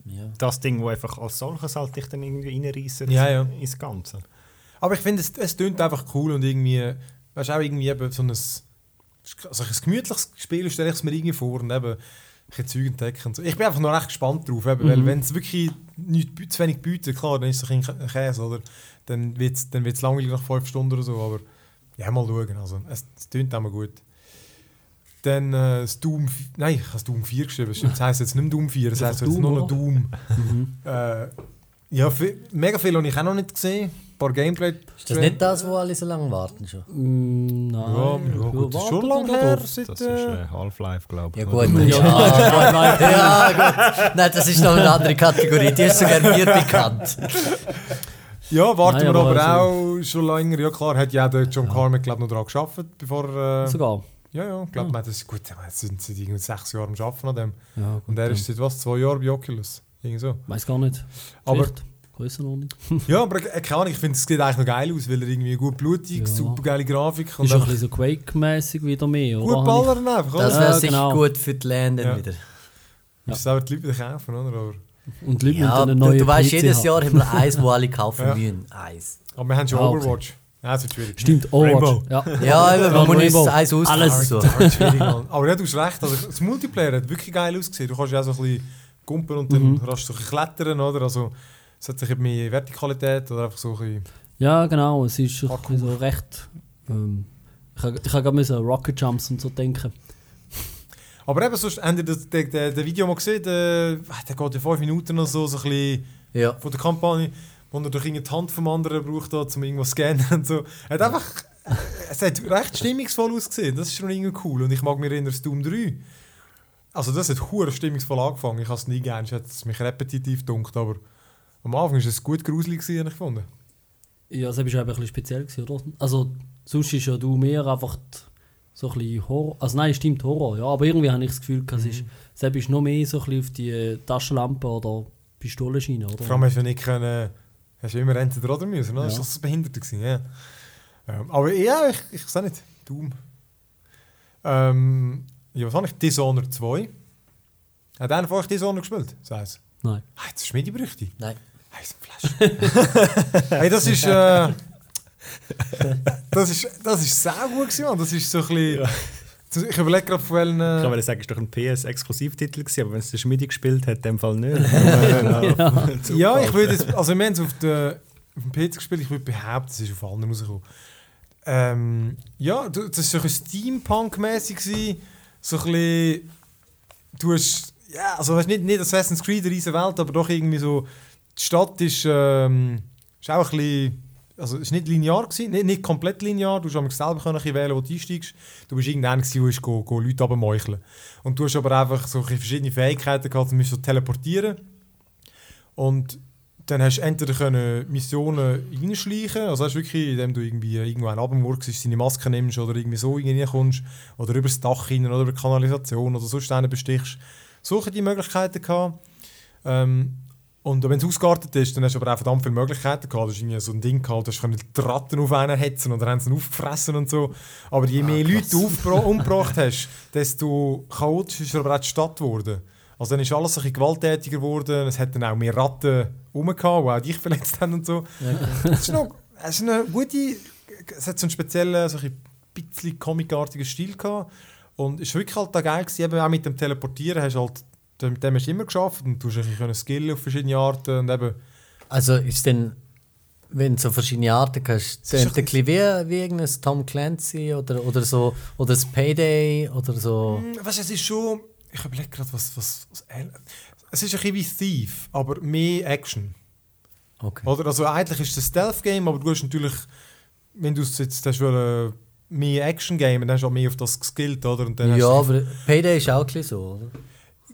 Ja. das Ding, wo einfach als solches halt dich dann irgendwie reinreissen Ja, ja. ins Ganze. Aber ich finde, es, es tönt einfach cool und irgendwie, weißt du, auch irgendwie eben so ein, also ein gemütliches Spiel stelle ich es mir irgendwie vor und eben bisschen Zeug entdecken und so. Ich bin einfach noch recht gespannt drauf, eben, weil wenn es wirklich nicht, zu wenig bietet, klar, dann ist es ein Käse, oder? Dann wird es dann wird's langweilig nach fünf Stunden oder so, aber ja, mal schauen, also es, es tönt auch mal gut. Dann äh, das Doom, nein, ich habe Doom 4 geschrieben, das heisst jetzt nicht mehr Doom 4, das heisst jetzt Doom, nur noch? Doom. äh, ja, mega viel habe ich auch noch nicht gesehen, paar Gameplay. Ist das nicht das, wo alle so lange warten schon? Mm, nein. Ja, ja gut, das ist schon lange wir her. Das ist äh, Half-Life, glaube ich. Ja gut, Ja, ja, ja gut. Nein, das ist noch eine andere Kategorie. Die ist sogar mir bekannt. ja, warten Nein, wir aber aber also- auch schon länger. Ja klar, hat ja der John Carmack glaub, noch daran gearbeitet, bevor. Äh, Sogar. ja, ja, ich glaube, das ist gut. Jetzt sind sie irgendwie sechs Jahre am Arbeiten an dem. Ja, Und er ist seit was, zwei Jahren bei Oculus. Irgendwie so. Weiß gar nicht. Aber Vielleicht. Grössenordnung. Ja, aber äh, keine Ahnung, ich finde, es sieht eigentlich noch geil aus, weil er irgendwie gut blutig, Ja. super geile Grafik und Ist auch ein bisschen so Quake-mäßig wieder mehr, oder? gut ballern einfach. Das oder? wäre Ja, sicher genau. gut für die Länder Ja. wieder. Müssen aber die Leute wieder kaufen, oder? Aber. Und die Leute Ja, müssen du, einen neuen du weißt, jedes. Jahr haben wir eins, wo alle kaufen Ja. müssen. Eins. aber wir haben schon Ah, okay. Overwatch. Ja, das wird schwierig. Stimmt, Overwatch. Ja. Ja, eben, man muss Rainbow. uns eins aussuchen. Alles. So. Das. Aber ja, du hast recht. Also, das Multiplayer hat wirklich geil ausgesehen. Du kannst ja auch so ein bisschen gumpen und dann Mhm. rasch so ein bisschen klettern, oder? Also, es hat sich eben mehr Vertikalität oder einfach so ein bisschen... ja, genau. Es ist bisschen so recht. Ähm, ich habe ich gerade müssen an Rocket Jumps und so denken. Aber eben, sonst, habt ihr das, das, das, das Video mal gesehen? Der, ah, der geht ja fünf Minuten oder so, so ein bisschen Ja. von der Kampagne, wo er durch irgendeine die Hand vom anderen braucht, da, um irgendwas zu scannen und so. Er hat einfach... Es hat recht stimmungsvoll ausgesehen. Das ist schon irgendwie cool. Und ich mag mich erinnern, das Doom 3. Also das hat hure stimmungsvoll angefangen. Ich habe es nie gern. Es hat mich repetitiv gedunkt, aber am Anfang war es gut gruselig, habe ich gefunden. Ja, das war eben ein bisschen speziell, oder? Also, sonst ist ja du mehr einfach die- so ein bisschen Horror. Also, nein, stimmt Horror, ja. Aber irgendwie habe ich das Gefühl, es ist, selbst ist noch mehr so ein bisschen auf die äh, Taschenlampe oder Pistolenschiene, oder? Vor allem hast du ja nicht können, hast du immer entweder oder müssen, ne? Das Ja. war das Behinderte. Gewesen, ja. Ähm, aber ja, ich, ich auch nicht. Doom. Ähm, ja, was habe ich? Dishonored 2. Hat einer von euch Dishonored gespielt? Das heißt, Nein. ah, jetzt ist Medi-Brüchte. Nein. Hey, ist ein Flash. hey, das ist. Äh, das ist, das ist sehr gut gewesen, Mann. Das ist so ein bisschen. Ich überlege gerade von welchen. Ich kann mal sagen, es war doch ein PS-Exklusivtitel, gewesen, aber wenn es der Schmidi gespielt hat, in dem Fall nicht. ja, ich würde jetzt. Also, wir haben es auf, der, auf dem PC gespielt. Ich würde behaupten, es ist auf allen rausgekommen. Ähm, ja, das war so ein Steampunk-mäßig. So ein bisschen. Du hast. Ja, also weißt, nicht, nicht Assassin's Creed, eine riesige Welt, aber doch irgendwie so. Die Stadt ist, ähm, ist auch ein bisschen. Also, ist nicht linear, gewesen, nicht, nicht komplett linear. Du aber selber können wählen, wo du einsteigst. Du bist irgendeiner, gewesen, der ist go, go Leute abmeucheln. Und du hast aber einfach so verschiedene Fähigkeiten gehabt. Du musst so teleportieren. Und dann hast du entweder können Missionen reinschleichen, also hast wirklich, indem du irgendwie irgendwo einen abmurkst, deine Maske nimmst oder irgendwie so reinkommst oder über das Dach hinein oder über die Kanalisation oder sonst einen bestichst. Solche die Möglichkeiten gehabt. Ähm, und wenn es ausgeartet ist, dann hast du aber auch verdammt viele Möglichkeiten gehabt. Du hast irgendwie so ein Ding gehabt, du hast können die Ratten auf einen hetzen und dann haben sie ihn aufgefressen und so. Aber je mehr Leute du umgebracht hast, desto chaotischer ist aber auch die Stadt geworden. Also dann ist alles ein bisschen gewalttätiger geworden. Es hat dann auch mehr Ratten rumgehauen, die auch dich verletzt haben und so. Es ist noch es ist eine gute... Es hat so einen speziellen, so ein bisschen comicartigen Stil gehabt. Und es war wirklich halt da geil gewesen, eben auch mit dem Teleportieren hast du halt... Mit dem hast du immer geschafft und du hast ein bisschen skillen auf verschiedene Arten und eben... Also ist denn, wenn du so verschiedene Arten hast, dann ein bisschen wie, wie irgendein Tom Clancy oder, oder so, oder das Payday oder so. Mm, Weißt du, es ist schon... Ich überlege gerade, was, was, was... Es ist ein bisschen wie Thief, aber mehr Action. Okay. Oder? Also eigentlich ist es ein Stealth-Game, aber du hast natürlich, wenn du es jetzt hast wollen, mehr Action-Game, dann hast du auch mehr auf das geskillt, oder? Und dann Ja, aber Payday ist auch ein bisschen so, oder?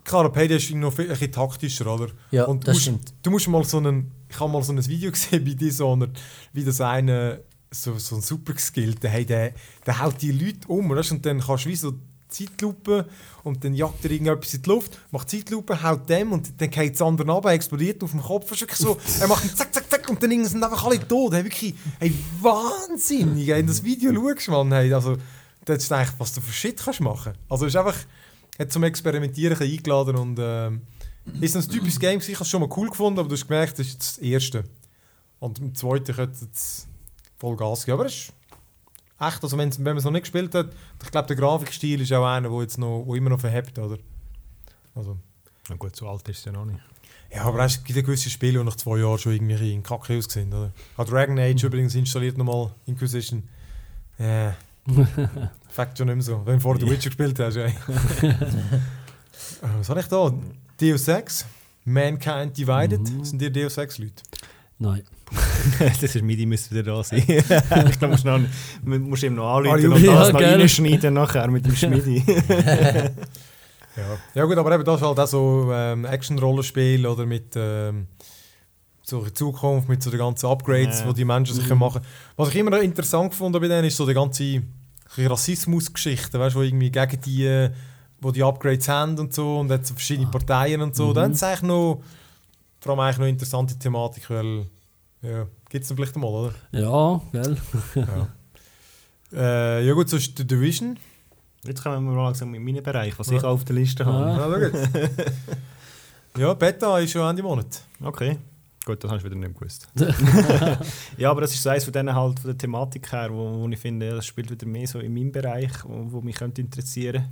Klar, Payday ist noch viel, ein bisschen taktischer, oder? Ja, und du das musst, stimmt. Du musst mal so einen, ich habe mal so ein Video gesehen bei Dishonored, wie das eine, so, so ein super geskillter, hey, der, der haut die Leute um, weißt? und dann kannst du wie so Zeitlupe und dann jagt er irgendetwas in die Luft, macht Zeitlupe, haut dem und dann geht das andere ab, explodiert auf dem Kopf, ist so, er macht einen zack, zack, zack und dann sind einfach alle tot, hey, wirklich, hey, wahnsinnig, hey, in das Video schaust, Mann, hey, also, das ist eigentlich, was du für Shit kannst machen. Also, ist einfach, hat zum Experimentieren eingeladen und ähm, ist ein typisches Game. Ich habe es schon mal cool gefunden, aber du hast gemerkt, das ist das erste. Und im zweiten könnte es voll Gas geben. Aber es ist echt, also wenn man es noch nicht gespielt hat, ich glaube, der Grafikstil ist auch einer, der jetzt noch, wo immer noch verhebt, oder? Also, Na gut, so alt ist es ja noch nicht. ja, aber es gibt ja gewisse Spiele, die nach zwei Jahren schon irgendwie in Kacke aussehen, oder? Ich habe Dragon Age übrigens installiert nochmal, Inquisition. Ja. Fakt schon nicht mehr so. Wenn du vorher The Witcher gespielt hast, ey. Äh, Was habe ich da? Deus Ex, Mankind Divided. Mhm. Sind die Deus Ex-Leute? Nein. das ist Midi, müsste wieder da sein. ich glaube, musst noch, musst ihm noch anrufen und ja, das noch gell. reinschneiden nachher mit dem Schmidi. Ja. ja gut, aber eben das ist halt auch so ähm, Action-Rollenspiel oder mit ähm, so in Zukunft, mit so den ganzen Upgrades, Ja. die die Menschen sich Mhm. können machen Was ich immer noch interessant gefunden bei denen ist so die ganze Rassismus-Geschichte, weißt du, wo irgendwie gegen die, wo die Upgrades haben und so und jetzt so verschiedene Ah. Parteien und so. Mhm. Dann ist eigentlich noch vor allem eigentlich noch eine interessante Thematik, weil ja, gibt es vielleicht mal, oder? Ja, gell? Ja. äh, ja gut, sonst die Division. Jetzt kommen wir mal langsam mit meinem Bereich, was Ja. ich auf der Liste habe. Ja. Ja, Beta ist schon Ende Monat. Okay. Gut, das habe ich wieder nicht gewusst. ja, aber das ist so eines von denen halt von der Thematik her, wo, wo ich finde, das spielt wieder mehr so in meinem Bereich, wo, wo mich könnte interessieren.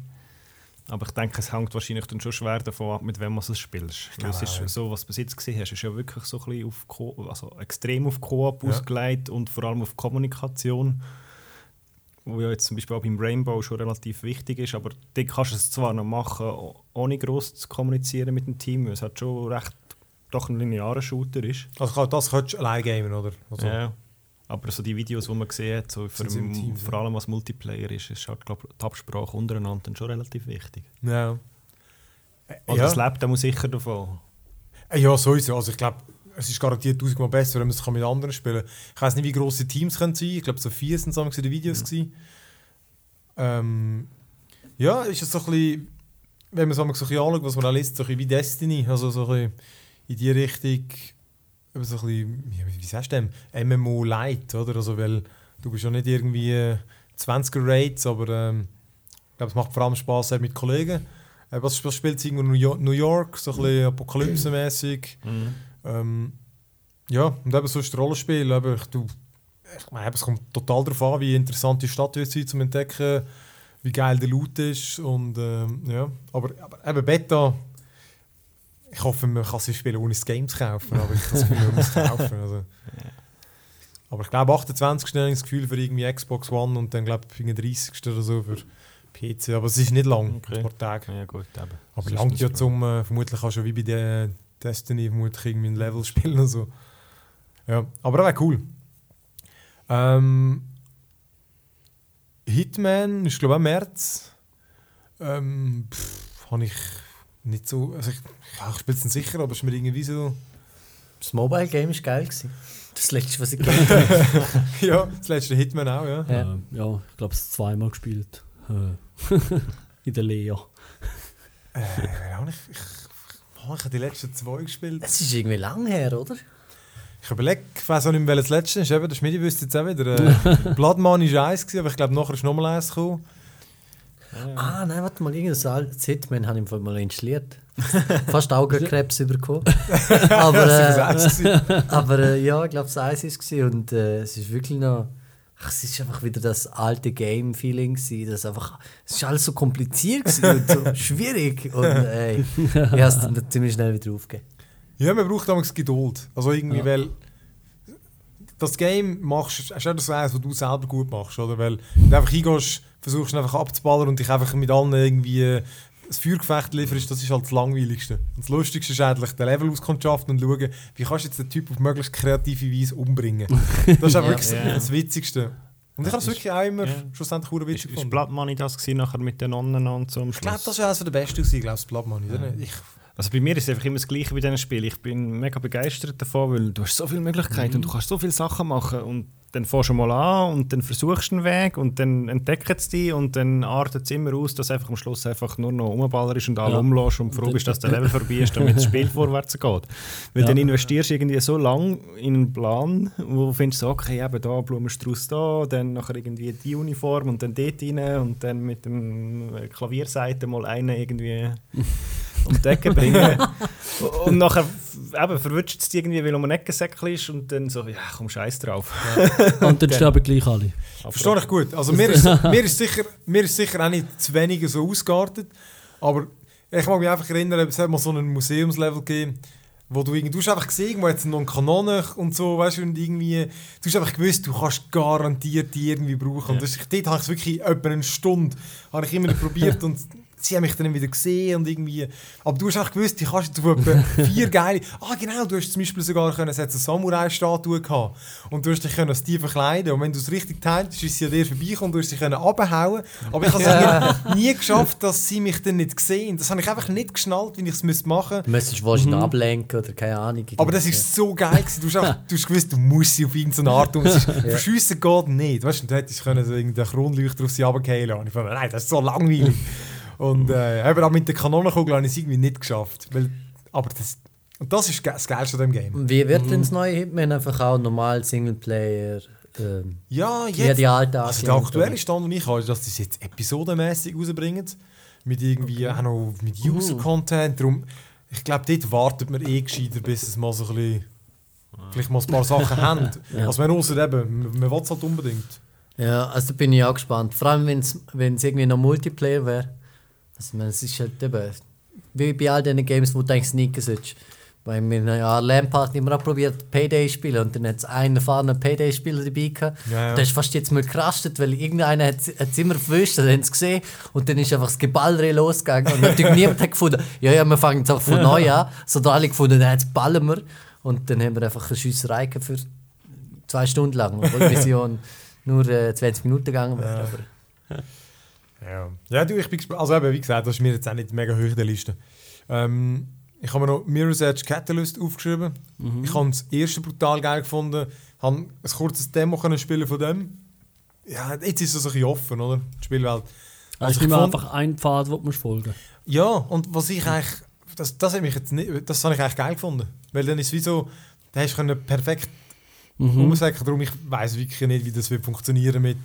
Aber ich denke, es hängt wahrscheinlich dann schon schwer davon ab, mit wem du es spielst. Es Ja, ist so, was du bis jetzt gesehen hast, ist ja wirklich so ein bisschen auf Co also extrem auf Koop Ja. ausgelegt und vor allem auf Kommunikation. Wo ja jetzt zum Beispiel auch beim Rainbow schon relativ wichtig ist, aber dort kannst du es zwar noch machen, ohne gross zu kommunizieren mit dem Team, es halt schon recht doch ein linearer Shooter ist. Also das könntest du allein gamen, oder? Also, Ja. Aber so die Videos, die man gesehen hat, so für im Team, vor allem was Multiplayer ist, ist halt, glaub, die Absprache untereinander dann schon relativ wichtig. ja. Und ja. das lebt auch sicher davon. Äh, Ja, sowieso. Also ich glaube, es ist garantiert tausendmal besser, wenn man es mit anderen spielen kann. Ich weiß nicht, wie grosse Teams können sein Ich glaube, so vier sind es in den Videos. gewesen. Ähm, ja, ist es so ein bisschen, wenn man es einmal so ein bisschen anschaut, was man auch liest, so ein bisschen wie Destiny. Also so ein bisschen in die Richtung, eben so ein bisschen, wie sagst du dem? MMO Light, oder? Also, weil du bist ja nicht irgendwie äh, 20er Raids, aber ähm, ich glaube, es macht vor allem Spaß mit Kollegen. Äh, was, was spielt es irgendwo in New York, so ein bisschen apokalypsemäßig. Ähm, ja, und eben so ist das Rollenspiel. Eben, ich, du, ich meine, es kommt total darauf an, wie interessant die Stadt wird sein, zum Entdecken, wie geil der Loot ist. Und, ähm, ja. aber, aber eben Beta, ich hoffe, man kann sie spielen, ohne das Game zu kaufen. Aber ich kann es Gefühl, man muss kaufen. Also. Aber ich glaube, 28. habe ich das Gefühl für irgendwie Xbox One und dann glaube ich 30. oder so für PC. Aber es ist nicht lang, Okay. ein paar Tage. Ja gut, eben. Aber Das langt das ja zum, äh, vermutlich auch schon wie bei der Destiny, vermutlich irgendwie ein Level spielen und so. Ja, aber das wäre cool. Ähm, Hitman ist glaube ich auch März. Ähm, habe ich nicht so, also ich, ja, ich spiele es nicht sicher, aber es ist mir irgendwie so, Das Mobile Game war geil. Gewesen. Das letzte, was ich gemacht habe. ja, das letzte Hitman auch, ja. Ja. Ja, ja ich glaube, es zweimal gespielt. Äh, in der Lea. Äh, auch nicht, ich, oh, ich habe die letzten zwei gespielt. Es ist irgendwie lang her, oder? Ich überlege, ich weiß auch nicht mehr, welches letzte ist. Eben, der Schmidi wüsste jetzt auch wieder. Äh, Bloodman war eins, gewesen, aber ich glaube, nachher ist nochmal eins gekommen. Ah, nein, warte mal, irgendein ich im Fall mal installiert. Fast Augenkrebs bekommen. aber Das äh, war aber äh, ja, ich glaube, es war eins war und äh, es ist wirklich noch. Ach, es ist einfach wieder das alte Game-Feeling. Das einfach, es ist alles so kompliziert und so schwierig. Und ey, ich habe es dann ziemlich schnell wieder aufgegeben. Ja, man braucht damals Geduld. Also irgendwie, Ja. weil das Game machst, ist auch das eins, was du selber gut machst, oder? Weil du einfach hingehst, versuchst einfach abzuballern und dich einfach mit allen irgendwie äh, das Feuergefecht lieferst, das ist halt das Langweiligste. Und das Lustigste ist eigentlich, den Level auskundschaften und schauen, wie kannst du jetzt den Typ auf möglichst kreative Weise umbringen. Das ist einfach wirklich Ja. das Witzigste. Und ich habe es wirklich auch immer Ja. schlussendlich sehr Ist, witzig ist gefunden. Blood Money das gewesen, nachher mit den Nonnen und so Ich glaube, das war eines der besten, gewesen, das Blood Money. oder? Ich, Also bei mir ist es einfach immer das Gleiche bei diesen Spielen. Ich bin mega begeistert davon, weil du hast so viele Möglichkeiten und du kannst so viele Sachen machen und dann fährst du mal an und dann versuchst du einen Weg und dann entdecken sie dich und dann artet es immer aus, dass einfach am Schluss einfach nur noch Umballer ist und alle Ja. umlässt und froh bist, dass der Level vorbei ist, damit das Spiel vorwärts geht. Weil Ja. dann investierst du irgendwie so lange in einen Plan, wo du findest, okay, eben da Blumenstrauß da, dann nachher irgendwie die Uniform und dann dort rein und dann mit dem Klavierseite mal einen irgendwie um die Ecke bringen. und nachher eben, verwünscht es irgendwie, weil um ein Eckensäckchen ist und dann so, ja komm, scheiß drauf. Und dann sterben gleich alle. Verstehe ich gut. Also mir ist, mir, ist sicher, mir ist sicher auch nicht zu wenig so ausgeartet. Aber ich mag mich einfach erinnern, es hat mal so einen Museumslevel gegeben, wo du, irgendwie- du hast einfach gesehen, wo jetzt noch eine Kanone und so, weißt du, und irgendwie, du hast einfach gewusst, du kannst garantiert die irgendwie brauchen. Und das, dort habe ich es wirklich etwa eine Stunde, habe ich immer probiert und sie haben mich dann wieder gesehen und irgendwie, aber du hast einfach gewusst, du kannst etwa vier geile, ah genau, du hast zum Beispiel sogar können, es hat eine Samurai-Statue gehabt und du hast dich können als die verkleiden und wenn du es richtig teilt, ist sie an dir vorbeigekommen, du hast sie können abhauen, aber ich habe es nie, nie geschafft, dass sie mich dann nicht sehen. Das habe ich einfach nicht geschnallt, wie ich es müsste machen Du müsstest wahrscheinlich ablenken oder keine Ahnung. aber das ist so geil gewesen. Du hast, einfach, du hast gewusst, du musst sie auf irgendeine Art ist- Verschiessen geht nicht. Weißt du, du hättest können so irgendeinen Kronleuchter auf sie runterfallen lassen. Ich fand, nein, das ist so langweilig. Und äh, eben auch mit der Kanonenkugel habe ich es irgendwie nicht geschafft. Weil, aber das, Und das ist das Geilste an dem Game. Wie wird Mhm. denn das neue Hitman einfach auch normal Singleplayer? Ähm, Ja, jetzt. die alte Also der aktuelle Stand, den ich habe, ist, dass sie es jetzt episodenmäßig rausbringen. Mit irgendwie auch noch mit User-Content. Darum, ich glaube, dort wartet man eh gescheiter, bis es mal so ein bisschen. Vielleicht mal ein paar Sachen haben. Ja. Also, man außer eben, man, man will es halt unbedingt. Ja, also da bin ich auch gespannt. Vor allem, wenn es irgendwie noch Multiplayer wäre. Also, meine, es ist halt eben, wie bei all diesen Games, wo du eigentlich sneaken solltest. Weil wir einer LAN-Party immer auch probiert, Payday zu spielen und dann hat es einen erfahrenen Payday-Spieler dabei gehabt. Ja, ja. Der ist fast jetzt mal gerastet, weil irgendeiner hat es immer verwischt, dann haben sie gesehen und dann ist einfach das Geballere losgegangen und natürlich niemand hat gefunden, ja, ja, wir fangen jetzt auch von neu an. So da alle gefunden, ja, jetzt ballen wir. Und dann haben wir einfach eine Schiesserei für zwei Stunden lang, obwohl die Mission nur äh, 20 Minuten gegangen wäre. Aber Ja, ja du, ich bin gespannt. Also eben, wie gesagt, das ist mir jetzt auch nicht mega hoch in der Liste. Ähm, ich habe mir noch Mirror's Edge Catalyst aufgeschrieben. Ich habe das erste brutal geil gefunden. habe ein kurzes Demo können spielen von dem. Ja, jetzt ist es ein bisschen offen, oder? Die Spielwelt. Also ich fand- einfach ein Pfad, wo man folgen Ja, und was ich eigentlich, das, das hat mich jetzt nicht, das habe ich eigentlich geil gefunden. Weil dann ist es wie so, da hast du perfekt mhm. umsagen. Darum ich weiß wirklich nicht, wie das wird funktionieren mit,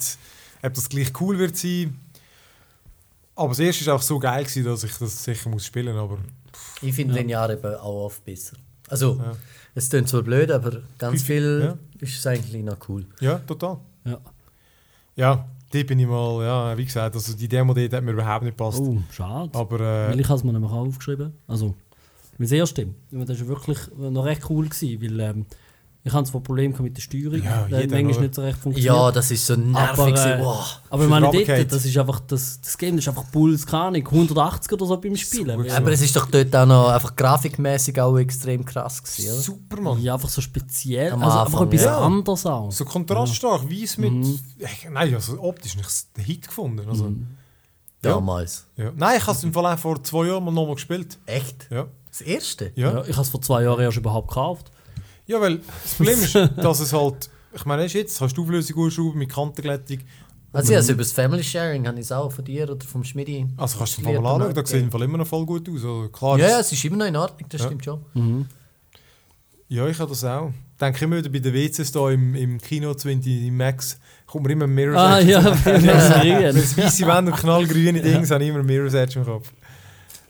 ob das gleich cool wird sein. Aber das erste war auch so geil, gewesen, dass ich das sicher muss spielen aber ich finde Ja. linear eben auch oft besser. Also, Ja. es klingt zwar blöd, aber ganz Wie- viel ja. ist es eigentlich noch cool. ja, total. Ja. Ja, die bin ich mal, ja, wie gesagt, also die Demo dort hat mir überhaupt nicht gepasst. Oh, schade. Aber Weil äh, ich habe es mir nämlich auch aufgeschrieben. Also, das erste. Das war wirklich noch recht cool, gewesen, weil ähm, ich hatte zwar Probleme mit der Steuerung, Ja, die manchmal oder? nicht so recht funktioniert. Ja, das ist so nervig. Aber, äh, wow. aber ich meine, dort, das ist einfach, das, das Game das ist einfach Puls, keine Ahnung, 180 oder so beim Spielen. Super. Aber es ist doch dort auch noch einfach grafikmäßig auch extrem krass gewesen, oder? super, Mann. Ja, einfach so speziell, Am also einfach Anfang, etwas ja. anderes auch. So kontraststark, weiß mit. Mhm. Äh, Nein, also optisch nicht den Hit gefunden. Also, Ja. Damals. ja. Nein, ich habe es im Fall auch vor zwei Jahren mal nochmal gespielt. Echt? Ja. Das erste? Ja. Ja. ich habe es vor zwei Jahren erst überhaupt gekauft. Ja, weil das Problem ist, dass es halt. Ich meine, jetzt kannst du Auflösung ausschrauben mit Kantenglättung. Also, ich also über das Family Sharing habe ich es auch von dir oder vom Schmidi. Also kannst du den Fall mal anschauen, da sieht im Fall immer noch voll gut aus. Also, klar, Ja, ja, das- es ist immer noch in Ordnung, das Ja. stimmt schon. Mhm. ja, ich habe das auch. Denke immer wieder bei den WCs da im, im Kino 20 im Max, kommt mir immer ein Mirror's Ah Edge. ja, kriegen. es weiße Wände und knallgrüne Dinge habe ich immer ein Mirror's Edge im Kopf.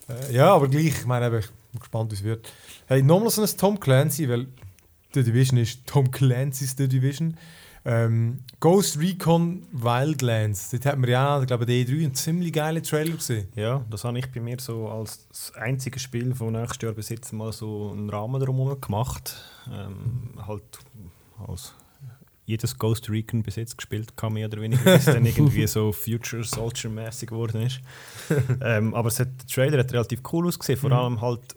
Äh, ja, aber gleich, ich meine, ich bin gespannt, wie es wird. Hey, nochmal so ein Tom Clancy, weil The Division ist Tom Clancy's The Division. Ähm, Ghost Recon Wildlands, dort hat man ja, ich glaube, D3 einen ziemlich geilen Trailer gesehen. Ja, das habe ich bei mir so als das einzige Spiel von nächstes Jahr bis jetzt mal so einen Rahmen drumherum gemacht. Ähm, halt als jedes Ghost Recon bis jetzt gespielt kann, mehr oder weniger, bis dann irgendwie so Future Soldier-mäßig geworden ist. ähm, aber es hat, der Trailer hat relativ cool ausgesehen, vor allem halt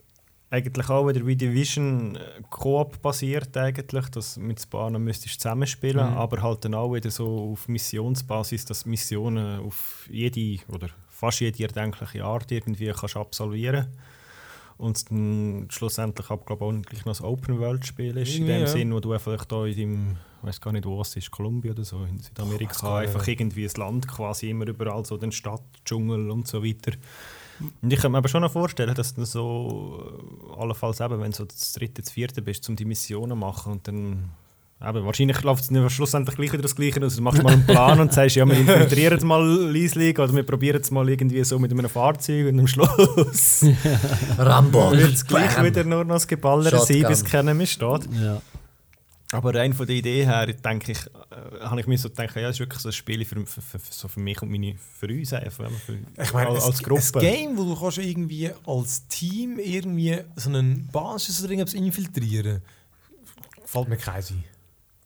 eigentlich auch wieder wie Division äh, Koop basiert eigentlich, dass mit Spahnen müsstest du zusammenspielen, aber halt dann auch wieder so auf Missionsbasis, dass Missionen auf jede oder fast jede erdenkliche Art irgendwie kannst absolvieren und dann schlussendlich auch, glaube ich, auch noch ein Open-World-Spiel ist, in dem ja. Sinn, wo du vielleicht da in deinem, ich weiß gar nicht, wo es ist, Kolumbien oder so, in Südamerika, nicht. einfach irgendwie ein Land quasi immer überall, so den Stadt, Dschungel und so weiter. Und ich kann mir aber schon noch vorstellen, dass du so, äh, allenfalls eben, wenn du so das dritte, das vierte bist, um die Missionen zu machen und dann Eben, wahrscheinlich läuft es nicht- schlussendlich gleich wieder das Gleiche aus. Du machst mal einen Plan und sagst, ja, wir infiltrieren mal leislich oder wir probieren es mal irgendwie so mit einem Fahrzeug und am Schluss Rambo. wird es gleich Bam. wieder nur noch das Geballere sein, bis keiner mehr steht. Ja. Aber rein von der Idee her, denke ich, äh, habe ich mir so gedacht, ja, das ist wirklich so ein Spiel für, für, für, so für mich und meine, für uns einfach, für, Ich meine, als, als Gruppe. ein Game, wo du kannst irgendwie als Team irgendwie so einen Basis oder irgendwas infiltrieren, fällt mir kein sein.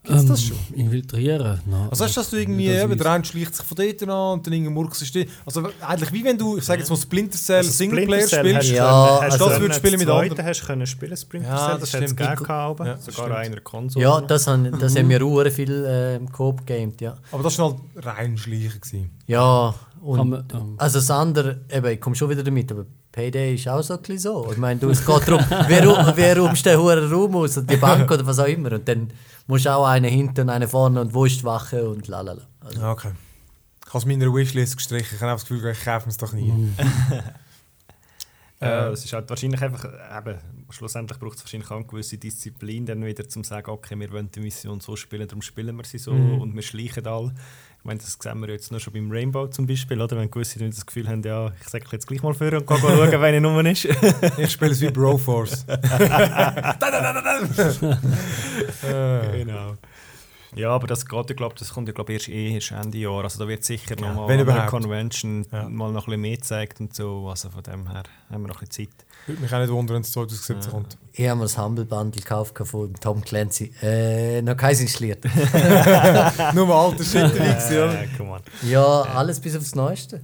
Gibt's das schon? Ähm, Infiltrieren? No. Also hast du, dass du irgendwie, Das eben, der eine schleicht sich von dort an und dann irgendein Murks ist dort. Also eigentlich wie wenn du, ich sage jetzt mal Splinter Cell Also Singleplayer Splinter Cell spielst. hast du Ja, hast also du das können würdest du spielen mit anderen. hast du können spielen, Splinter Ja, Cell, das das stimmt. gegeben, gehabt, Ja, sogar stimmt. einer Konsole. Ja, das haben, das haben wir auch viel äh, im Coop gamed, ja. Aber das war halt rein schleichen. Gewesen. Ja, und man, ähm, also das andere, eben, ich komme schon wieder damit, aber Payday ist auch so ein bisschen so. Ich meine, du, es geht darum, wer, wer den hohen Raum aus, und die Bank oder was auch immer. Und dann musst auch einen hinten und einen vorne und wo ist die Wache und lalala. Also, okay. Ich habe es meiner Wishlist gestrichen. Ich habe das Gefühl, ich kaufe es doch nie. Ja, Äh, es ist halt wahrscheinlich einfach, eben, schlussendlich braucht es wahrscheinlich auch eine gewisse Disziplin, dann wieder zum sagen, okay, wir wollen die Mission so spielen, darum spielen wir sie so Mhm. und wir schleichen alle. Ich meine, das sehen wir jetzt nur schon beim Rainbow zum Beispiel, oder? Wenn gewisse Leute das Gefühl haben, ja, ich sage jetzt gleich mal vor und gehe schauen, wenn er nur ist. ich spiele es wie Broforce. äh, genau. Ja, aber das geht, ich glaube, das kommt ja, glaub, erst eh erst Ende Jahr. Also da wird sicher Ja, noch mal wenn an der überhaupt. Convention Ja. mal noch ein bisschen mehr gezeigt und so. Also von dem her haben wir noch ein bisschen Zeit. Würde mich auch nicht wundern, wenn es 2017 kommt. Ich habe mir das Humble Bundle gekauft von Tom Clancy. Äh, noch keins installiert. Nur mal alter Shit on. Ja, alles bis aufs Neueste.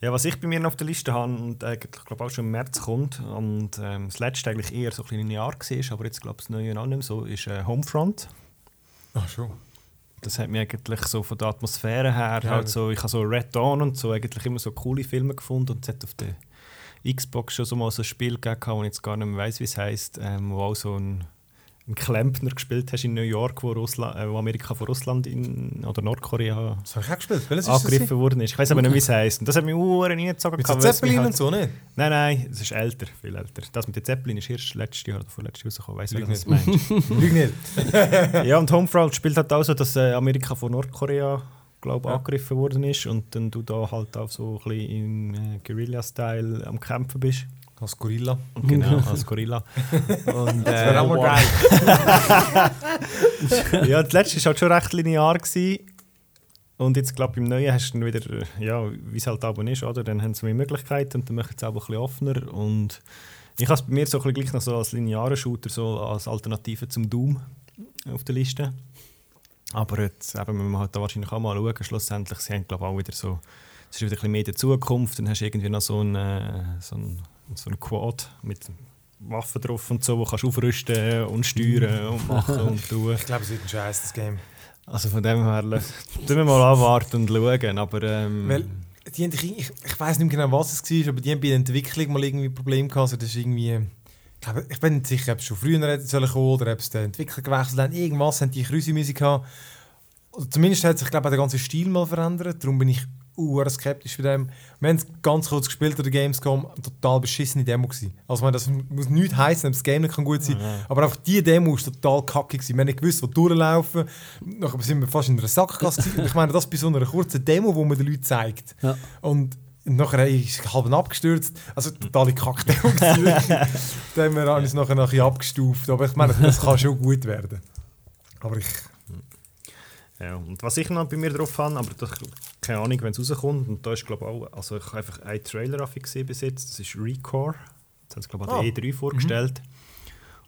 Ja, was ich bei mir noch auf der Liste habe und eigentlich glaube auch schon im März kommt und ähm, das letzte eigentlich eher so ein bisschen Jahr war, aber jetzt glaube ich das neue auch nicht mehr so, ist äh, Homefront. Ach schon. Das hat mir eigentlich so von der Atmosphäre her, Ja, halt so, ich habe so Red Dawn und so eigentlich immer so coole Filme gefunden und es hat auf der Xbox schon so mal so ein Spiel gegeben, wo ich jetzt gar nicht mehr weiss, wie es heisst, ähm, wo auch so ein, ein Klempner gespielt hast in New York, wo, Russland, äh, wo Amerika von Russland in, oder Nordkorea Das habe ich auch gespielt. Welches ist angegriffen worden ist. Ich weiß aber nicht, wie es heisst. Und das hat mich Uhren reingezogen. Mit so Zeppelin halt- und so, nicht? Nein, nein, es ist älter, viel älter. Das mit den Zeppelin ist erst letztes Jahr oder vorletztes Jahr rausgekommen. Weißt du, was du meinst? Lüg nicht. ja, und Homefront spielt halt auch so, dass äh, Amerika von Nordkorea glaub, Ja. angegriffen worden ist und dann du da halt auch so ein bisschen im äh, Guerilla-Style am Kämpfen bist. Als Gorilla. Genau, als Gorilla. Und, Das wäre auch äh, mal geil. ja, das letzte war halt schon recht linear. Gewesen. Und jetzt, glaube ich, im Neuen hast du dann wieder, äh, ja, wie es halt aber ist, oder? Dann haben sie mehr Möglichkeiten und dann machen sie es auch ein bisschen offener. Und ich habe es bei mir so ein bisschen gleich noch so als linearen Shooter, so als Alternative zum Doom auf der Liste. Aber jetzt eben, wir halt da wahrscheinlich auch mal schauen. Schlussendlich, sie haben, glaube ich, auch wieder so, es ist wieder ein bisschen mehr der Zukunft. Dann hast du irgendwie noch so einen, äh, so so Quad mit Waffen drauf und so, wo kannst du aufrüsten und steuern und machen und tun. Ich glaube, es wird ein Scheiß, das Game. Also von dem her, tun wir mal abwarten und schauen. Aber ähm, Weil, die ich, ich, ich weiß nicht mehr genau, was es war, aber die haben bei der Entwicklung mal irgendwie Probleme gehabt. Also das ist irgendwie, ich, glaube, ich bin nicht sicher, ob es schon früher hätte sollen kommen oder ob es der Entwickler gewechselt hat. Irgendwas haben die Krüsi-Musik gehabt. Oder zumindest hat sich, glaube ich, der ganze Stil mal verändert. Darum bin ich uh, skeptisch für dem. Wir haben es ganz kurz gespielt an der Gamescom, total beschissene Demo gewesen. Also meine, das muss nichts heißen, das Game nicht kann gut sein Ja. aber einfach die Demo war total kacke. Gewesen. Wir haben nicht gewusst, wo durchlaufen. Nachher sind wir fast in einer Sackgasse. gewesen. Ich meine, das bei so einer kurzen Demo, wo man den Leuten zeigt. Ja. Und nachher ist halb abgestürzt. Also totale wirklich. Dann haben wir uns nachher noch ein bisschen abgestuft. Aber ich meine, das kann schon gut werden. Aber ich... ja, und was ich noch bei mir drauf habe, aber das, keine Ahnung, wenn es rauskommt, und da ist glaube ich auch, also ich habe einfach einen Trailer auf gesehen bis jetzt, das ist Recore. Das haben sie glaube ich an der Ah. E3 vorgestellt.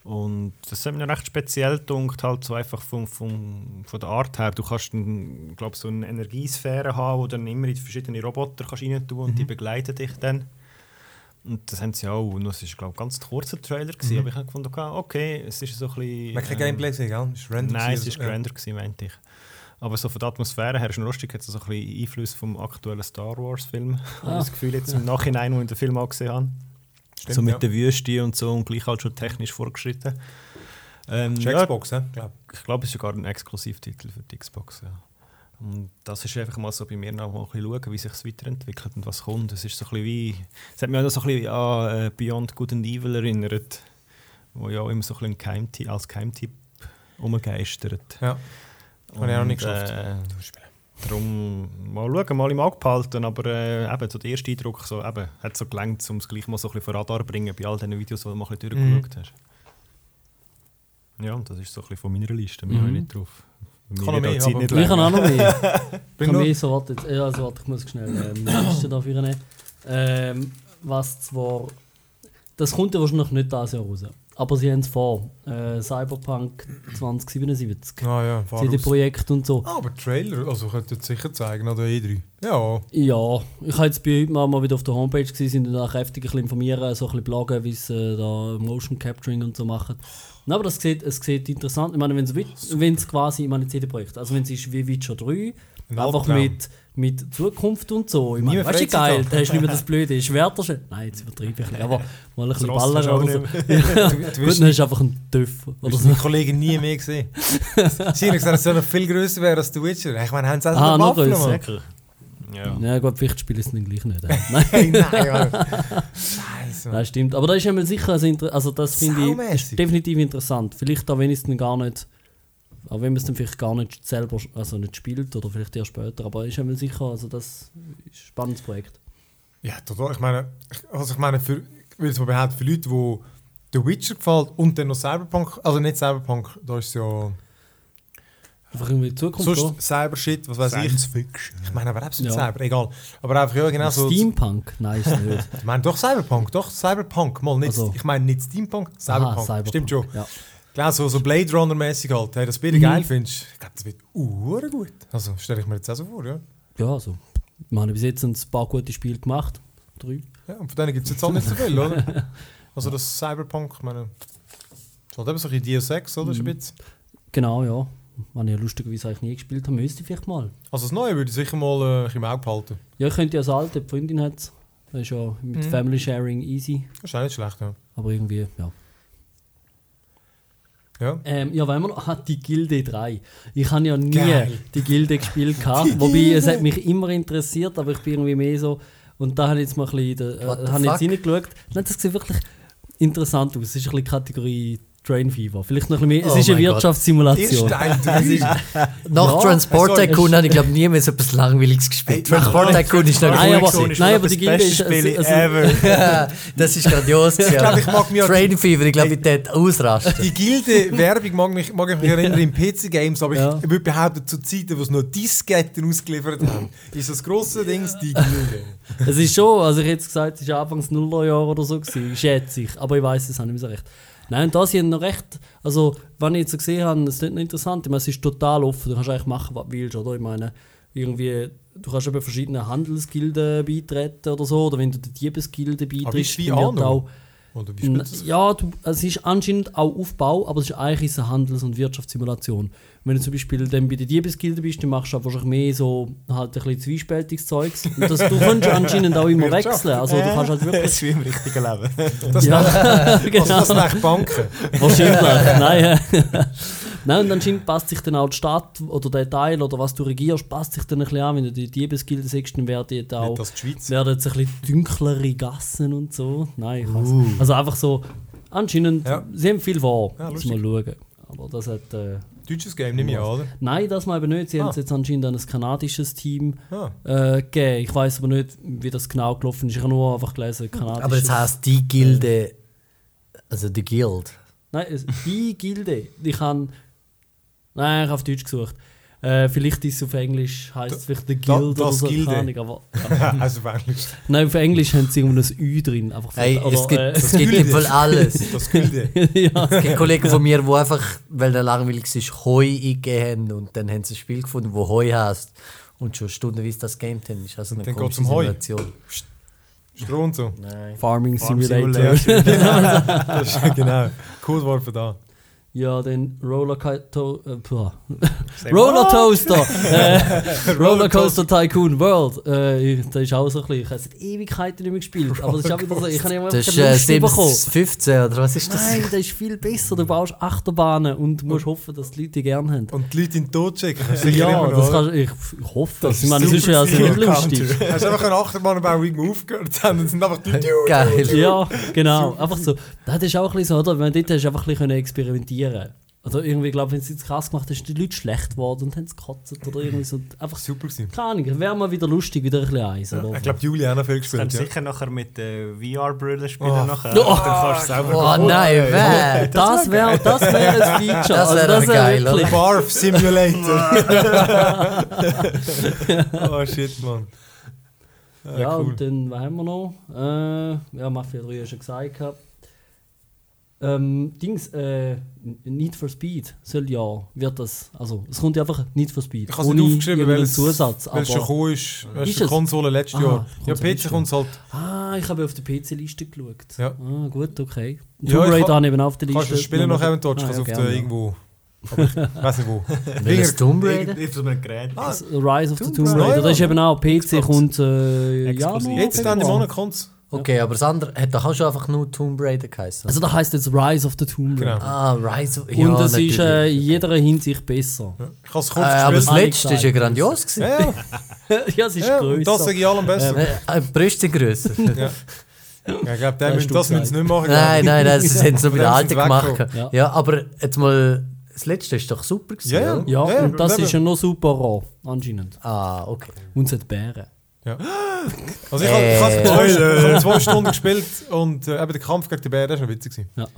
Und das hat mir recht speziell gedacht, halt so einfach vom, vom, von der Art her. Du kannst dann, glaub, so eine Energiesphäre haben, wo du dann immer in verschiedene Roboter kannst rein tun und die begleiten dich dann. Und das haben sie auch, und das ist glaube ich ein ganz kurzer Trailer gewesen, aber ich habe gefunden, okay, okay, es ist so ein bisschen... Man kein ähm, Gameplay gell? Es ist random Nein, es war ja. grander, gewesen, meinte ich. Aber so von der Atmosphäre her ist es lustig, hat es so ein bisschen Einfluss vom aktuellen Star Wars-Film. Ich das Gefühl jetzt im Nachhinein, wo ich den Film auch gesehen habe. Stimmt, so mit ja. der Wüste und so und gleich halt schon technisch vorgeschritten. Ähm, Das ist ja, Xbox, ja, glaub. ich glaube, es ist sogar ein Exklusivtitel für die Xbox. Ja. Und das ist einfach mal so bei mir noch mal ein bisschen schauen, wie sich es weiterentwickelt und was kommt. Es ist so ein bisschen wie, es hat mich auch so ein bisschen an äh, Beyond Good and Evil erinnert, wo ja auch immer so ein bisschen Geheimti als Geheimtipp umgeistert. Ja. Habe ich auch nicht Und, geschafft. Äh, darum mal schauen, mal im Auge behalten, aber äh, eben, so der erste Eindruck so, eben, hat so gelangt, um es gleich mal so ein bisschen vor Radar zu bringen bei all diesen Videos, die du mal ein bisschen Mhm. durchgeschaut hast. Ja, und das ist so ein bisschen von meiner Liste, mehr Mhm. habe ich nicht drauf. Bei Kann mehr, die Zeit nicht Ich habe länger. auch noch mehr. Bring habe mehr so, warte, jetzt- ja, also, warte, ich muss schnell ähm, die Liste dafür nehmen. Ähm, was zwar. Das kommt ja wahrscheinlich nicht dieses Jahr raus. Aber sie haben es vor. Äh, Cyberpunk 2077. Ah ja. CD-Projekt und so. Ah, aber Trailer, also könnt ihr sicher zeigen, oder E3. Ja, Ja, ich habe jetzt bei heute mal, mal wieder auf der Homepage gesehen, sind da kräftig ein bisschen informieren, so ein bisschen bloggen, wie sie äh, da Motion Capturing und so machen. Nein, aber das sieht, es sieht interessant. Ich meine, wenn es quasi, ich meine CD-Projekt, also wenn es ist wie Witcher 3, Ein einfach Albtraum. mit, mit Zukunft und so. Ich meine, Nie weißt du, geil, da hast du nicht mehr das Blöde. Schwerter schon. Nein, jetzt übertreibe ich ein bisschen, aber mal ein bisschen Ross Baller hast du auch oder so. nicht Ja, Du- du Gut, dann hast du einfach einen Töff Du oder hast so. meine Kollegen nie mehr gesehen. Sie haben gesagt, es soll noch viel grösser werden als The Witcher. Ich meine, haben sie auch Ah, noch. Mann? Ja. Ja gut, vielleicht spiele ich es dann gleich nicht. äh. Nein. Hey, nein, Mann. Mann. Das stimmt. Aber das ist einmal sicher, also, also das finde ich ist definitiv interessant. Vielleicht auch wenn es dann gar nicht, auch wenn man es dann vielleicht gar nicht selber, also nicht spielt oder vielleicht erst später, aber ist einmal sicher, also das ist ein spannendes Projekt. Ja, total. Ich meine, also ich meine, für, ich würde es mal behaupten, für Leute, die The Witcher gefällt und dann noch Cyberpunk, also nicht Cyberpunk, da ist es ja Einfach irgendwie die Zukunft. sonst Cyber-Shit, was weiß Science ich. Fiction. Ich meine, aber mit Ja. Cyber, egal. Aber einfach, ja, genau so. Steampunk? Nein, ist nicht. Ich meine, doch Cyberpunk, doch Cyberpunk, mal nicht. Also. Ich meine nicht Steampunk, Cyberpunk. Aha, Cyberpunk. Stimmt schon. Ja. Klar, so, so Blade Runner-mäßig halt. Hey, das Bild Mhm. geil findest, ich glaube, das wird uh, gut. Also stelle ich mir jetzt auch so vor, ja. ja, also. Wir haben bis jetzt ein paar gute Spiele gemacht. Drei. ja und von denen gibt es jetzt auch nicht so viel, oder? Also das Cyberpunk, ich meine, ist halt eben so ein bisschen Deus Ex, oder? Mhm. Genau, ja. Wenn ich lustigerweise eigentlich nie gespielt habe, müsste ich vielleicht mal. Also das Neue würde ich sicher mal äh, im Auge behalten. Ja, ich könnte ja das alte, die Freundin hat Das ist ja mit Mhm. Family Sharing easy. Das ist auch nicht schlecht, ja. Aber irgendwie, ja. Ja. Ähm, ja, wenn man noch hat die Gilde 3. Ich habe ja nie Geil. die Gilde gespielt. Gehabt, wobei es hat mich immer interessiert, aber ich bin irgendwie mehr so. Und da habe ich jetzt mal ein bisschen, äh, habe jetzt reingeschaut. Nein, das sieht wirklich interessant aus. Es ist ein bisschen Kategorie Train Fever. Vielleicht noch ein bisschen mehr. Es Oh ist eine. Wirtschaftssimulation. Es ist, Nach Ja, Transport also, Tycoon habe ich glaube nie mehr so etwas Langweiliges gespielt. Hey, Transport nein. Tycoon ist noch Nein, cool aber- nein, aber das die Gilde beste ist- Spiel also- ever. das ist grandios. Ich glaube, ich mag mich Train Fever, ich glaube, ich dort ausrasten. die Gilde-Werbung mag, mich, mag ich mich erinnern in PC-Games, aber Ja. ich würde behaupten, zu Zeiten, wo es noch Disketten ausgeliefert haben, ist das grosse Ding die Gilde. es ist schon, also ich hätte jetzt gesagt, es war Anfangs Nullerjahre oder so, gewesen, schätze ich. Aber ich weiß es auch nicht mehr so recht. Nein, und da sind noch recht, also, wenn ich jetzt so gesehen habe, ist nicht noch interessant. Ich meine, es ist total offen, du kannst eigentlich machen, was du willst, oder? Ich meine, irgendwie, du kannst eben verschiedene Handelsgilden beitreten oder so, oder wenn du der Diebesgilde beitrittst, wie dann wird Anno? auch Oder wie spielt das? Ja, du, es ist anscheinend auch Aufbau, aber es ist eigentlich eine Handels- und Wirtschaftssimulation. Wenn du zum Beispiel dann bei der Diebesgilde bist, dann machst du wahrscheinlich mehr so halt ein bisschen zwiespältiges Zeugs. Und das, du kannst anscheinend auch immer Wirtschaft. wechseln. Also du kannst halt Das wirklich. ist wie im richtigen Leben. Das, ja, also genau. das sind eigentlich Banken. Wahrscheinlich. Nein. Nein, und anscheinend passt sich dann auch die Stadt oder der Teil oder was du regierst, passt sich dann ein bisschen an. Wenn du die Diebesgilde siehst, dann werden jetzt auch Nicht das die Schweiz. werden jetzt ein bisschen dunklere Gassen und so. Nein, ich weiß Also einfach so, anscheinend, Ja. sie haben viel vor. Ja, Muss mal schauen. Aber das hat. Äh, Deutsches Game, nehme ich an, oder? nein, das mal eben nicht. Sie Ah. haben es jetzt anscheinend an ein kanadisches Team Ah. äh, gegeben. Ich weiß aber nicht, wie das genau gelaufen ist. Ich habe nur einfach gelesen, kanadisches. Aber das heisst, die Gilde, also die Guild. Nein, die Gilde. Ich habe. Nein, ich habe auf Deutsch gesucht. Äh, vielleicht ist es auf Englisch, heißt es vielleicht The Da- Guild oder das so. Gilde. Keine Ahnung, aber, also auf Englisch. nein, auf Englisch haben sie irgendwie ein Ü drin. Einfach für- Hey, es oder, gibt, äh, es gibt im Fall alles. Das Gilde. ja. Es gibt Kollegen von mir, die einfach, weil der langweilig ist, Heu eingegeben haben und dann haben sie ein Spiel gefunden, wo Heu heißt und schon stundenweise das Game haben. Ist also eine dann komische geht's um Heu. Und so. Nein. Farming Farm Simulator. Simulator. Das ist genau. Codewort für da. Ja, den Rollercoaster. Äh, puh. Say Rollercoaster! äh, Rollercoaster Tycoon World. Äh, das ist auch so ein bisschen. Ich habe seit Ewigkeiten nicht mehr gespielt. Aber das ist auch wieder so. Ich habe immer Das ist äh, Lust bekommen. Sims 15 oder was ist das? Nein, das ist viel besser. Du baust Achterbahnen und musst hoffen, dass die Leute die gerne haben. Und die Leute in den Tod. Das sicher Ja, das kannst, ich, ich hoffe. Das ich meine, es ist ja also nicht lustig. Hast du einfach eine Achterbahn irgendwo aufgehört haben und sind einfach die Geil. Ja, genau. Einfach so. Das ist auch ein bisschen so, oder? Wenn dort hast du einfach ein bisschen experimentieren Oder irgendwie, glaube wenn es jetzt krass gemacht hast, sind die Leute schlecht geworden und haben es gekotzt oder irgendwie so. Einfach. Super gewesen. Keine Ahnung, wäre mal wieder lustig, wieder ein bisschen eins. Oder? Ich glaube, Juli auch noch viel gespielt. Kannst Ja. sicher nachher mit äh, VR-Brille spielen. Oh. nachher. Oh. Dann kannst du selber Oh nein, wer? das wäre das wär ein Feature. Das also, wär geil, wirklich- oder? Barf Simulator. oh shit, Mann. Ah, Ja, cool. und dann, was haben wir noch? Äh, ja, Mafia 3 hast du schon gesagt. gehabt. Ähm, Dings, äh, Need for Speed soll ja, wird das, also es kommt ja einfach Need for Speed. Ich habe es nicht aufgeschrieben, weil es, Zusatz. weil es schon gekommen ist. Es Ist die es? Konsole letztes Aha, Jahr. Ja, PC kommt halt. ah, ich habe auf der PC-Liste geschaut. Ja. Ah, gut, okay. Ja, Tomb Raider habe ich eben auf der Liste. Kannst du das spielen noch eventuell? Ah, Ich kann es ja, auf gerne, der ja. irgendwo. Aber ich weiß nicht wo. Welches Tomb Raider? Auf so einem Gerät. Ah, Rise of the Tomb Raider. Raider. Das ist eben auch PC Xbox. kommt äh. Januar, Jetzt dann im Februar. Monat kommt es. Okay, aber das andere hat doch auch schon einfach nur Tomb Raider geheißen. Also da heißt jetzt Rise of the Tomb Raider. Genau. ah, Rise of... Und es ist äh, in jeder Hinsicht besser. Ja. Ich habe es Äh, kurz aber das letzte ist ja grandios gewesen. Ja, ja. ja, es ist ja. grösser. das sage ich allem besser. Äh, äh, Brüste grösser. Ja. Ja, ich glaube, das du müssen sie nicht machen. Nein, nein, das haben sie noch bei den Dann Alten sind gemacht. Ja. Ja. aber jetzt mal, das letzte ist doch super gewesen, Ja, ja. Ja, Ja, und das ist ja noch super roh, anscheinend. Ah, okay. Und es hat Bären. Also ich habe ich habe Äh. zwei, ich habe zwei Stunden gespielt und äh, eben der Kampf gegen den Bären war noch witzig. gewesen. Ja.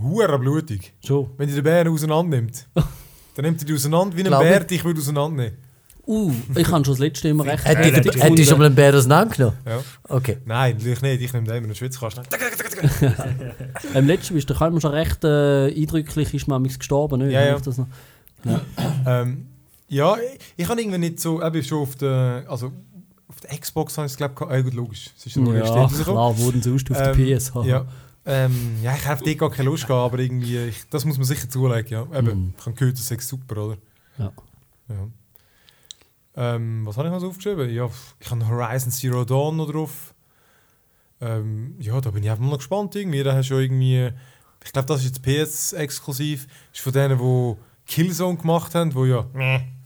Hure blutig. Schon. Wenn die den Bären auseinander nimmt, dann nimmt er die auseinander wie ein. Bär dich würde auseinandernehmen. Uh, ich habe schon das letzte immer recht Hätte heftig ich, hätte ich schon mal einen Bär auseinandergenommen? Ja. Okay. Nein, natürlich nicht. Ich nehme den immer in den Schwitzkasten. Im letzten bist du kann schon recht äh, eindrücklich ist man gestorben, nicht? Ja, ja. Das noch? Ähm, ja, ich, ich habe irgendwie nicht so, eben schon auf der, also auf der Xbox habe ich es glaube ich, äh, gut, logisch, es ist ja klar, wurden sie aus auf der Ähm, PS. Ja, ähm, ja, ich habe auf die gar keine Lust gehabt, aber irgendwie, ich, das muss man sicher zulegen, ja. Eben, Mhm. ich habe gehört, das ist super, oder? Ja. Ja. Ähm, was habe ich noch so aufgeschrieben? Ja, ich habe Horizon Zero Dawn noch drauf. Ähm, ja, da bin ich einfach mal noch gespannt irgendwie. Da hast du irgendwie, ich glaube, das ist jetzt PS-exklusiv. Ist von denen, die Killzone gemacht haben, wo ja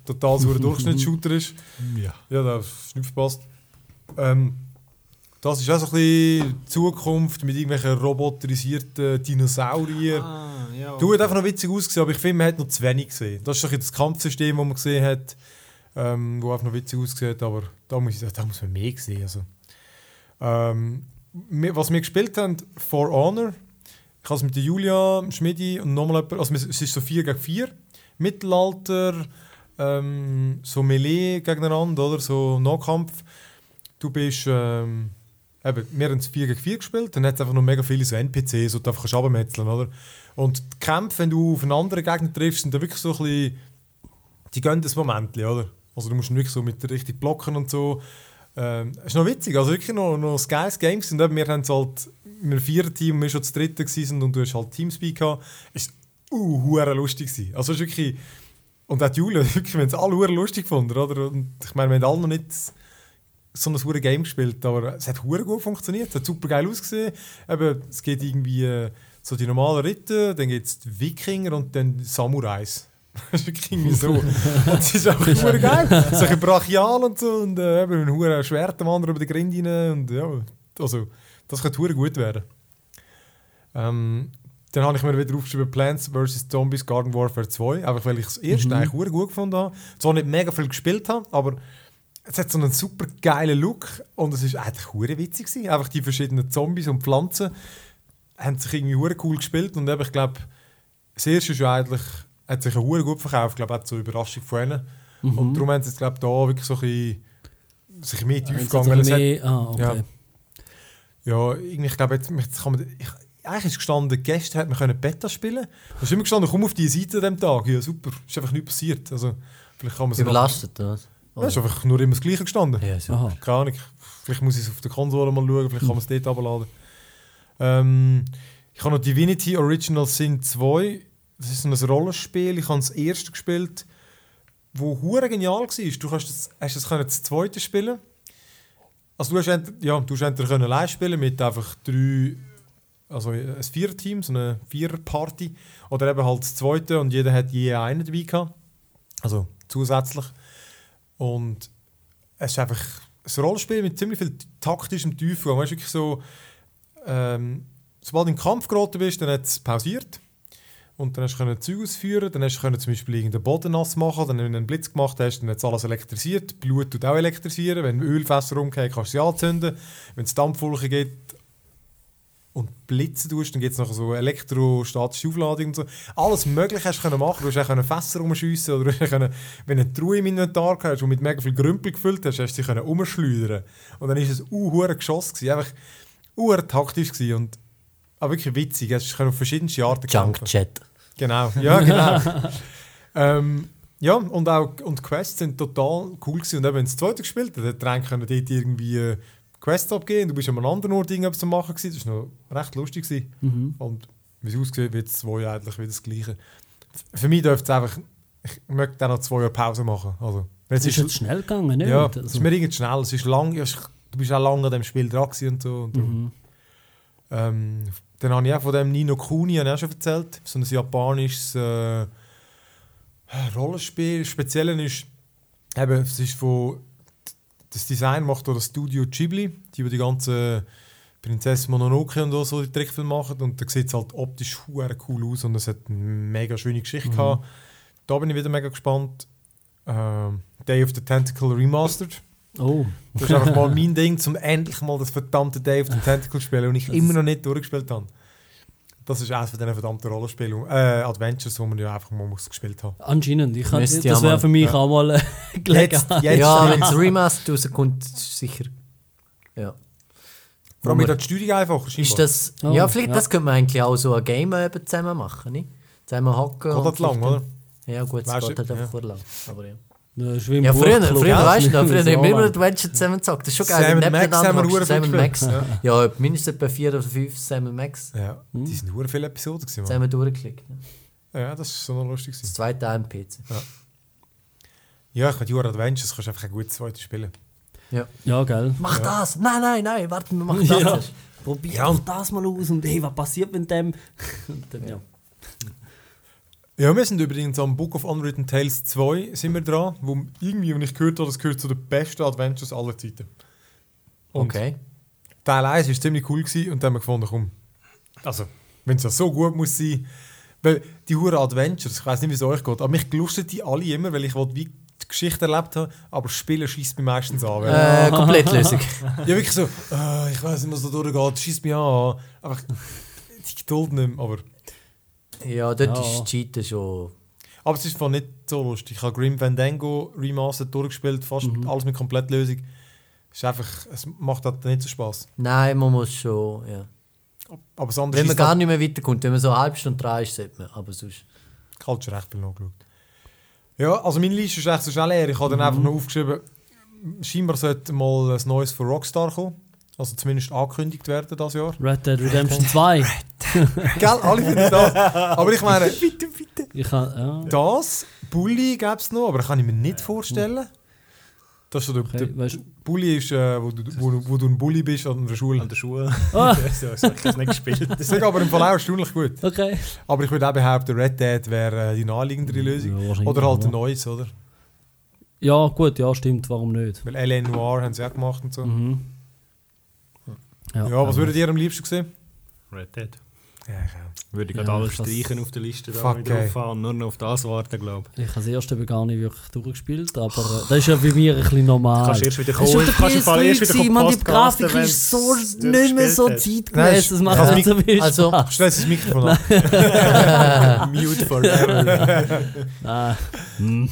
total so ein Durchschnittsshooter ist. Ja. Ja, das ist nicht verpasst. Ähm, das ist auch so ein bisschen Zukunft mit irgendwelchen roboterisierten Dinosauriern. Ah, ja. Du hat einfach noch witzig ausgesehen, aber ich finde, man hat noch zu wenig gesehen. Das ist doch das Kampfsystem, das man gesehen hat, ähm, wo einfach noch witzig aussieht, aber da muss, ich, da muss man mehr sehen. Also. Ähm, was wir gespielt haben, For Honor, ich habe es mit der Julia, Schmidi und nochmal jemand, also es ist so 4 gegen 4, Mittelalter, ähm, so Melee gegeneinander, oder? so Nahkampf. Du bist, ähm, eben, wir haben es 4 gegen 4 gespielt, dann hat es einfach noch mega viele so NPCs, die du einfach abmetzeln oder? Und die Kämpfe, wenn du auf einen anderen Gegner triffst, sind da wirklich so ein bisschen, die gehen das Moment, oder? Also du musst wirklich so mit richtig blocken und so. Ähm, ist noch witzig, also wirklich noch, noch ein geiles Game. Und eben, wir haben es halt mit einem Vierer-Team, wir schon das dritte gewesen und du hast halt Teamspeak gehabt. Ist uh, lustig gewesen. Also es ist wirklich, und auch die Julia, wir haben es alle lustig gefunden, oder? Und ich meine, wir haben alle noch nicht so ein hure Game gespielt, aber es hat hure gut funktioniert, es hat super geil ausgesehen. Eben, es geht irgendwie äh, so die normalen Ritter, dann gibt es die Wikinger und dann Samurais. Das ist wirklich irgendwie so. es ist auch hure geil. Ist ein brachial und so und äh, eben ein hure Schwert am anderen über die Grinde rein und ja, also das könnte hure gut werden. Ähm, dann habe ich mir wieder aufgeschrieben Plants vs. Zombies Garden Warfare 2, einfach weil ich das erste Mhm. eigentlich gut gefunden habe. Zwar nicht mega viel gespielt habe, aber es hat so einen super geilen Look und es ist eigentlich hure witzig gewesen. Einfach die verschiedenen Zombies und Pflanzen haben sich irgendwie hure cool gespielt und eben, ich glaube, das erste ist ja eigentlich, hat sich ja hure gut verkauft, ich glaube, auch zur Überraschung von ihnen. Mhm. Und darum haben sie jetzt, glaube ich, da wirklich so ein bisschen sich mehr tief gegangen. ah, okay. ja, irgendwie, ich glaube, jetzt, jetzt kann man. Ich, eigentlich ist gestanden, Gäste hätten wir können Beta spielen. Da ist immer gestanden, komm auf die Seite an dem Tag. Ja, super. Ist einfach nichts passiert. Also, vielleicht kann man Überlastet, oder? Ja, ist einfach nur immer das Gleiche gestanden. Ja. Aha. Keine Ahnung. Vielleicht muss ich es auf der Konsole mal schauen, vielleicht kann man es dort abladen. Ähm, ich habe noch Divinity Original Sin 2. Das ist so ein Rollenspiel. Ich habe das erste gespielt, wo hure genial war. Du kannst das, hast das, können das zweite spielen. Also du hast, ja, du hast entweder können live spielen mit einfach drei, also ein Viererteam, so eine Vierer-Party. Oder eben halt das zweite und jeder hat je einen dabei gehabt. Also zusätzlich. Und es ist einfach ein Rollenspiel mit ziemlich viel taktischem Tiefgang. Weißt du, wirklich so, ähm, sobald du in den Kampf geraten bist, dann hat es pausiert. Und dann hast du Zeug ausführen, dann hast du zum Beispiel irgendeinen Boden nass machen, dann wenn du einen Blitz gemacht hast, dann hat es alles elektrisiert. Blut tut auch elektrisieren. Wenn Ölfässer umgehen, kannst du sie anzünden. Wenn es Dampfwolken gibt und Blitze tust, dann gibt es noch so elektrostatische Aufladung und so. Alles Mögliche hast du können machen. Du hast auch können Fässer umschiessen oder du können, wenn du eine Truhe im Inventar hast, die mit mega viel Grümpel gefüllt hast, hast du sie können umschleudern. Und dann war es ein Geschoss. Gewesen. Einfach uh, taktisch gewesen und aber wirklich witzig. Es ist auf verschiedenste Arten Junk. Chat. Genau, ja, genau. ähm, ja, und auch und die Quests sind total cool gewesen. Und eben, wenn es das zweite gespielt hat, der eine können dort irgendwie Quests abgeben. Du bist an einem anderen Ort irgendwas zu machen gewesen. Das war noch recht lustig gewesen. Mhm. Und wie es aussieht, wird es zwei eigentlich wieder das Gleiche. Für mich dürfte es einfach, ich möchte dann noch zwei Jahre Pause machen. Also, wenn Es ist jetzt schnell gegangen, nicht? ja, es Also, ist mir irgendwie schnell. Es ist lang, du bist auch lange an dem Spiel dran und so. Und mhm. ähm, dann habe ich auch von dem Nino Kuni auch schon erzählt. So ein japanisches äh, Rollenspiel. Das Spezielle ist, eben, es ist von, das Design macht auch das Studio Ghibli, die über die ganzen Prinzessin Mononoke und so die Trickfilme machen und da sieht es halt optisch cool aus und es hat eine mega schöne Geschichte gehabt. Da bin ich wieder mega gespannt. Ähm, Day of the Tentacle Remastered. Oh, Das ist einfach mal mein Ding, zum endlich mal das verdammte Day of the Tentacle spielen und ich Das- immer noch nicht durchgespielt habe. Das ist eines von diesen verdammten Rollenspielen, äh, Adventures, die man ja einfach mal muss gespielt haben. anscheinend. Ich kann, das ja wäre für mich ja. auch mal äh, ja, wenn das Remaster rauskommt, ist sicher. Ja. Vor allem mit der Steuerung einfacher, Ist das, Oh, ja, vielleicht ja. das könnte man eigentlich auch so ein Game eben zusammen machen, nicht? Zusammen hocken. Geht das lang, oder? Ja, gut, es geht halt einfach ja. vor lang. Aber ja. Ja, Ja, früher, früher Ja, weißt du noch, früher haben wir immer. Adventure zusammen gezockt. Das ist schon geil. Sam Max haben wir viel Sam Max. Ja, mindestens etwa vier oder fünf Sam Max Ja, die sind nur viele Episoden gewesen, zusammen durchgeklickt. Ja. Ja, das ist so noch lustig. Das zweite am PC. Ja, ich meine, die War Adventures kannst du einfach ein gutes zweites spielen. Ja, gell. Mach das! Nein, nein, nein, warte, wir machen das Ja. Probier Ja. doch das mal aus und hey, was passiert mit dem? Und dann, ja. Ja, wir sind übrigens am Book of Unwritten Tales 2 sind wir dran, wo irgendwie, wenn ich gehört habe, das gehört zu den besten Adventures aller Zeiten. Und Okay. Teil 1 war ziemlich cool gewesen, und dann haben wir gefunden, komm, also, wenn es ja so gut muss sein, weil die Hure Adventures, ich weiß nicht, wie es euch geht, aber mich gelustet die alle immer, weil ich wollte wie die Geschichte erlebt habe, aber Spielen schießt mich meistens an. Weil, Äh, Komplettlösung. Ja, wirklich so, äh, ich weiß nicht, was da durchgeht, schießt mich an. Einfach die Geduld nicht mehr, aber... ja, dort Ja. ist Cheaten schon. Aber es ist voll nicht so lustig. Ich habe Grim Fandango Remastered durchgespielt, fast alles mit Komplettlösung. Es ist einfach, es macht halt nicht so Spaß. Nein, man muss schon. Ja. Aber das andere Wenn man gar nicht mehr weiterkommt, wenn man so eine halbe Stunde dran ist, sollte man. Aber sonst. Ich habe schon recht viel nachgeschaut. Ja, also meine Liste ist echt so schnell leer. Ich habe dann einfach noch aufgeschrieben, scheinbar sollte mal ein neues von Rockstar kommen. Also zumindest angekündigt werden das Jahr. Red Dead Redemption 2. Gell, alle finden das. Aber ich meine, Ich kann, ja. das, Bully gäbe es noch, aber das kann ich mir nicht vorstellen. Das ist so der, Okay, der weißt, Bully ist, äh, wo, du, wo, du- wo du ein Bully bist an der Schule. An der Schule. Ah. so, so, ich habe es nicht gespielt. Das ist aber im Fall auch erstaunlich gut. okay. Aber ich würde auch behaupten, Red Dead wäre äh, die naheliegendere Lösung. Ja, oder halt ein neues, oder? Ja, gut, ja, stimmt, warum nicht? Weil L.A. Noir haben sie auch gemacht und so. Mhm. Ja, was würdet ihr am liebsten sehen? Red Dead. Ja, ich. Würde ich Ja, gerade alles ich streichen auf der Liste da wieder ey. drauf Nur noch auf das warten, glaube Ich habe das erste gar nicht wirklich durchgespielt, aber äh, das ist ja bei mir ein bisschen normal. ich. Kannst erst wieder kommen. kannst Fall erst PS3 wieder kommen die Grafik ist so nicht mehr so zeitgemäß, das macht also nicht so viel also- Spaß. Schnell das Mikrofon an. Mute forever.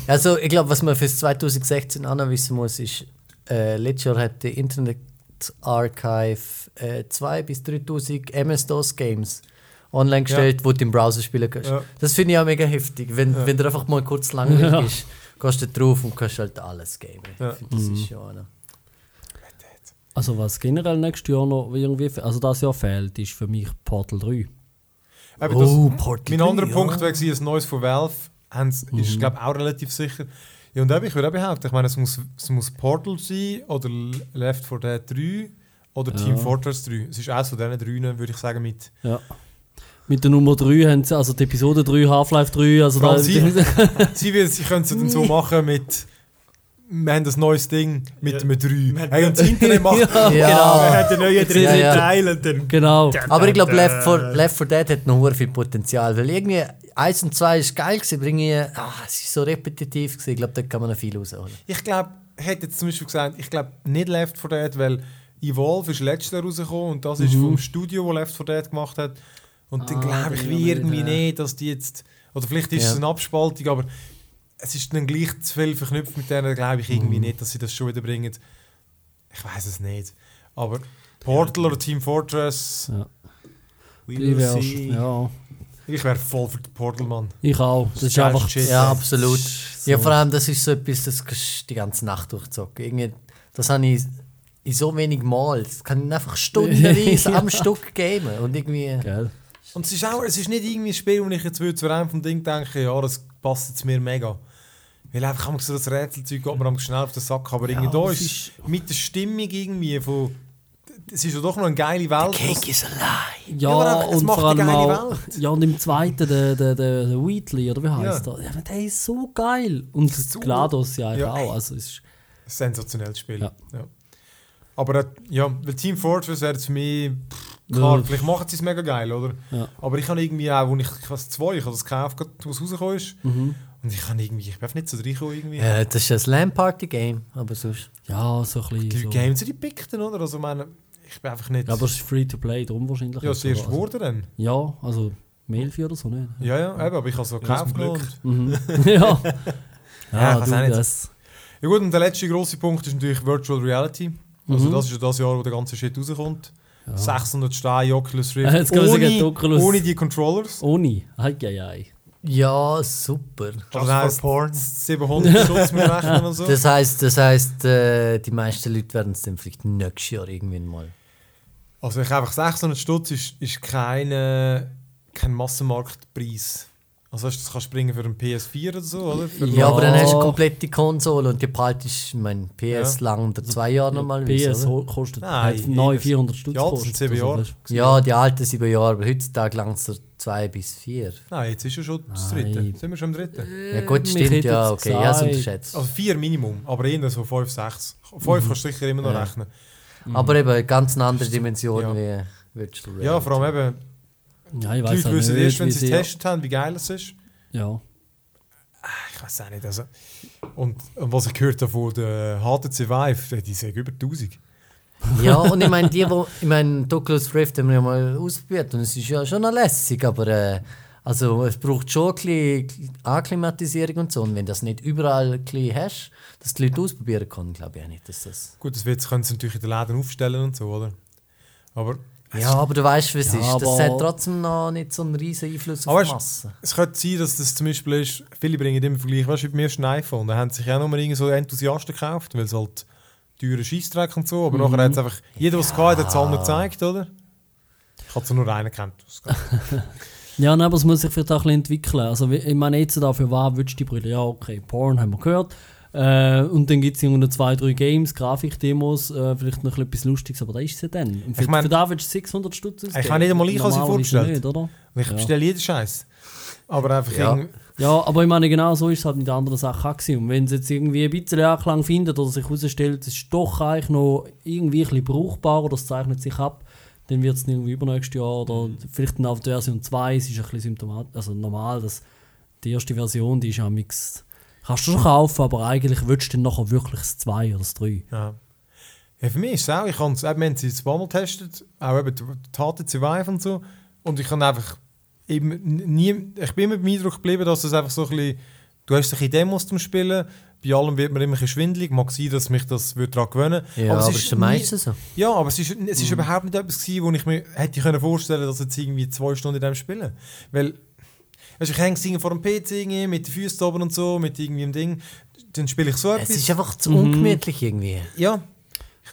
Also, ich glaube, was man fürs 2016 auch noch wissen muss, ist, äh, letztes Jahr hat der Internet Archive äh, 2 bis 3000 MS-DOS-Games online gestellt, wo du im Browser spielen kannst. Ja. Das finde ich auch mega heftig. Wenn, Ja. wenn du einfach mal kurz langweilig Ja. bist, gehst du drauf und kannst halt alles gamen. Ja. Ich finde, das ist schon einer. Also was generell nächstes Jahr noch irgendwie, also das Jahr fehlt, ist für mich Portal 3. Eben das, Portal mein anderer 3, Punkt ja. wäre ein neues von Valve. Haben's- Ist, glaube ich, auch relativ sicher. Ja, und eben, ich würde auch behaupten, ich meine, es muss, es muss Portal sein oder Left 4 Dead 3 oder Ja. Team Fortress 3. Es ist eines von diesen drei, würde ich sagen, mit... Ja. Mit der Nummer 3 haben sie, also die Episode 3, Half-Life 3, also da, sie- Sie, will- sie können es dann so machen mit... Wir haben ein neues Ding mit Ja. einem 3. Wir Hey, und das Internet macht... ja, Wir Ja, hätten neue Jetzt dritte ist- ja. Teil und dann... genau. aber ich glaube, Left 4 Äh, Left 4 Dead hat noch sehr viel Potenzial, weil irgendwie 1 und 2 ist geil gewesen, aber irgendwie, ah, es ist so repetitiv gewesen. Ich glaube, da kann man noch viel rausholen. Ich glaube, ich hätte jetzt zum Beispiel gesagt, ich glaube nicht Left 4 Dead, weil Evolve ist letztes Jahr rausgekommen und das ist vom Studio, das Left 4 Dead gemacht hat. Und dann Ah, glaube ich dann wie ja irgendwie nicht, nicht, dass die jetzt... Oder vielleicht ist Ja. es eine Abspaltung, aber es ist dann gleich zu viel verknüpft mit denen, glaube ich irgendwie nicht, dass sie das schon wieder bringen. Ich weiß es nicht. Aber Portal oder Team Fortress, Ja. We will see. ja, ich wäre voll für den Portal, Mann. ich auch. Das ist geilste einfach... Shit. Ja, Ja, absolut. so- Ja, vor allem, das ist so etwas, das kannst die ganze Nacht durchzocken. Irgendwie, das habe ich in so wenig Mal. Das kann ich einfach stundenweise Ja. am Stück gamen. Und irgendwie. Geil. Und es ist auch, es ist nicht irgendwie ein Spiel, wo ich jetzt würde zu einem vom Ding denke, ja, das passt jetzt mir mega. Weil einfach am so das Rätselzeug geht mir am schnell auf den Sack, aber irgendwie da es ist, mit der Stimmung irgendwie von, es ist ja doch noch eine geile Welt. was- is alive. Ja, Ja, einfach, es und macht vor eine allem geile auch, Welt. ja, und im zweiten, der, der, der, der Wheatley, oder wie heißt Ja. der? Ja, der ist so geil. Und So- GLaDOS ja, Ja, auch. Also, es ist, Sensationelles Spiel. Ja. Ja. Aber äh, ja, weil Team Fortress wäre für mich, pff, klar, Ja. vielleicht machen sie es mega geil, oder? Ja. Aber ich habe irgendwie auch, wo ich, ich weiß zwei, ich habe das gekauft, wo es rausgekommen ist. Mhm. Und ich kann irgendwie, ich bin einfach nicht so reingekommen irgendwie. Ja, das ist ein LAN-Party-Game, aber sonst. Ja, so ein Die bisschen. So. Games sind die pickten, oder? Also, ich meine, ich bin einfach nicht. Ja, aber es ist free to play, darum wahrscheinlich. ja, erste oder? wurde dann. Ja, also Melfi oder so nicht. Ja, ja, eben, aber ich habe es so gekauft. Glück. und- Mhm. ja. Ja, ja, ich weiß du, das. Ja gut, und der letzte grosse Punkt ist natürlich Virtual Reality. Also Mhm. das ist ja das Jahr, wo der ganze Shit rauskommt. Ja. 600 Steine, Oculus Rift, die ohne, Oculus- ohne die Controllers. Ohne. Ei, ei, ei. Ja, super. Also das heisst, porn. 700 Schutz mit rechnen und so. Das heißt, das heißt äh, die meisten Leute werden es dann vielleicht nächstes Jahr irgendwann mal. Also ich einfach 600 Stutz ist, ist keine, kein Massenmarktpreis. Also weißt, das kannst du bringen für einen PS4 oder so, oder? Für Ja, aber dann hast du eine komplette Konsole und die behaltest, ich meine, PS Ja. lang unter zwei Jahre normalerweise. PS oder? kostet Nein, neu jedes- 400 Stutz. die alten sieben also, Jahre. Ja, die alten sieben Jahre, aber heutzutage langt es zwei bis vier. Nein, jetzt ist ja schon das Nein. dritte. Sind wir schon im dritten? Ja gut, stimmt, ja, okay, ja, es gesagt- unterschätzt. Also vier Minimum, aber eher so 5, 6. 5 kannst du sicher immer noch Mhm. Ja. rechnen. Aber eben eine ganz andere Dimension Ja. wie Virtual Reality. Ja, vor allem eben, Ja, ich die weiß Leute wissen nicht, erst, wenn wie sie es sie- getestet haben, wie geil es ist. Ja. Ich weiß auch nicht. Also. Und, und was ich gehört habe von der HTC Vive, die sagen über 1000. Ja, und ich meine, die, wo, ich meine, die Oculus Rift haben wir ja mal ausprobiert und es ist ja schon noch lässig, aber äh, also, es braucht schon ein bisschen Akklimatisierung und so. Und wenn du das nicht überall ein bisschen hast, dass die Leute ausprobieren können, glaube ich auch nicht, dass das... Gut, das wird, können sie natürlich in den Läden aufstellen und so, oder? Aber Ja, aber du weißt, wie es Ja, ist. Das hat trotzdem noch nicht so einen riesen Einfluss Aber auf die Masse. es könnte sein, dass das zum Beispiel ist, viele bringen immer Vergleich, weißt du, mit dem ersten iPhone, da haben sich ja nur irgendwie so Enthusiasten gekauft, weil es halt teure Scheissdreck und so, aber Mhm. nachher hat es einfach, jeder, der es gehabt hat, hat es allen gezeigt, oder? Ich habe es nur einen kennt. Ja, nein, aber es muss sich vielleicht auch ein bisschen entwickeln. Also, ich meine, jetzt dafür, was willst du die Brille? Ja, okay, Porn haben wir gehört. Äh, und dann gibt es noch zwei, drei Games, Grafikdemos, äh, vielleicht noch etwas Lustiges, aber da ist es ja dann. Und für, Ich mein- für da willst du 600 Stutz ausgeben. Ich habe nicht einmal ich habe sie Normalerweise vorgestellt. Nicht, oder? Und ich Ja. bestelle jeden Scheiß. Aber einfach Ja. Ja, aber ich meine, genau so ist es halt mit anderen Sachen auch gewesen. Und wenn es jetzt irgendwie ein bisschen Anklang findet oder sich herausstellt, es ist doch eigentlich noch irgendwie ein bisschen brauchbar oder es zeichnet sich ab, dann wird es irgendwie übernächstes Jahr oder vielleicht dann auf der Version 2, es ist ein bisschen symptomatisch, also normal, dass die erste Version, die ist ja mix kannst du schon kaufen, aber eigentlich willst du dann nachher wirklich das 2 oder das 3. ja. ja. Für mich ist es auch, ich habe es, eben, wir haben sie zweimal getestet, auch eben die die HTC Vive und so, und ich kann einfach eben nie, ich bin immer beim Eindruck geblieben, dass es einfach so ein bisschen, du hast ein bisschen Demos zum Spielen, bei allem wird man immer ein bisschen schwindelig, mag sein, dass mich das würde daran gewöhnen Ja, aber, es es ist der nie- meiste so. Ja, aber es ist, es ist überhaupt nicht etwas gewesen, wo ich mir hätte können vorstellen dass jetzt irgendwie zwei Stunden in dem spielen. Weil, weißt, du, ich hänge vor dem PC irgendwie, mit den Füßen oben und so, mit irgendwie dem Ding, dann spiele ich so Es etwas. ist einfach zu Mhm. ungemütlich irgendwie. ja,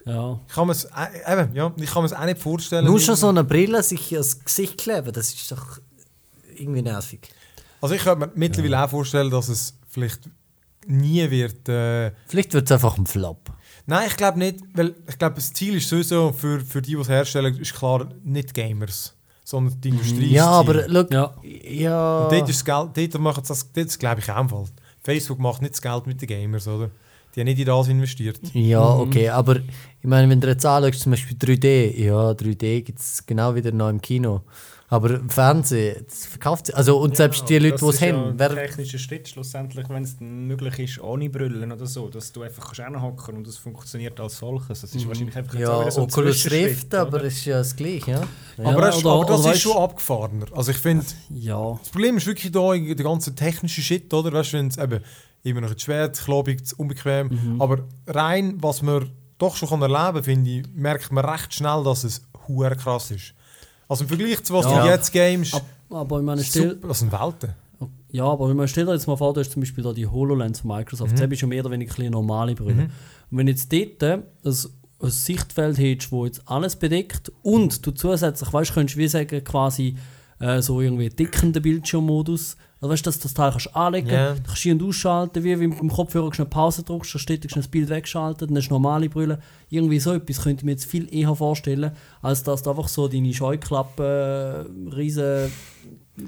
Ja. ich kann mir es äh, eben, ja, ich kann mir es auch nicht vorstellen. Nur schon irgendwie. so eine Brille sich ans Gesicht kleben, das ist doch irgendwie nervig. Also ich könnte mir mittlerweile auch vorstellen, dass es vielleicht nie wird. Äh, Vielleicht wird es einfach ein Flop. nein, ich glaube nicht, weil ich glaube, das Ziel ist sowieso für, für die, die es herstellen, ist klar nicht Gamers, sondern die Industrie. ist Ja, aber look, Ja. ja. Und dort ist das Geld, dort macht das, das glaube ich auch. Facebook macht nicht das Geld mit den Gamers, oder? Die haben nicht in das investiert. Ja, okay, aber ich meine, wenn du jetzt anschaust, zum Beispiel 3D, ja, 3D gibt es genau wieder noch im Kino. Aber im Fernsehen, das verkauft sich. Also, und selbst die Leute, die es haben, Ja, wer, der technische Schritt schlussendlich, wenn es möglich ist, ohne Brillen oder so, dass du einfach kannst hocken und es funktioniert als solches. Das ist wahrscheinlich einfach ja, wieder so ein Oculus Rift, aber es ist ja das Gleiche, ja. aber das, oder- aber das oder ist schon abgefahrener. Also ich finde, Ja. das Problem ist wirklich da der ganze technische Shit, oder? Weißt du, wenn es eben immer noch schwer, klobig, unbequem. Mhm. Aber rein, was man doch schon kann erleben kann, finde ich, merkt man recht schnell, dass es hure krass ist. Also im Vergleich zu was Ja. du jetzt games, Ab, aber ich meine, stell, super, das sind Welten. Ja, aber wenn man stell dir jetzt mal vor, du hast zum Beispiel da die HoloLens von Microsoft, das ist ja mehr oder weniger eine normale Brille. Und wenn jetzt dort ein, ein Sichtfeld hättest, das jetzt alles bedeckt und du zusätzlich, weißt du, könntest wie sagen, quasi äh, so irgendwie dickenden Bildschirmmodus, also weißt du, dass du das Teil kannst anlegen Ja. du kannst ein- und ausschalten, wie wenn du im Kopfhörer schnell Pause drückst, dann steht schnell das Bild weggeschaltet, dann du normale Brille. Irgendwie so etwas könnte ich mir jetzt viel eher vorstellen, als dass du einfach so deine Scheuklappe äh, riesen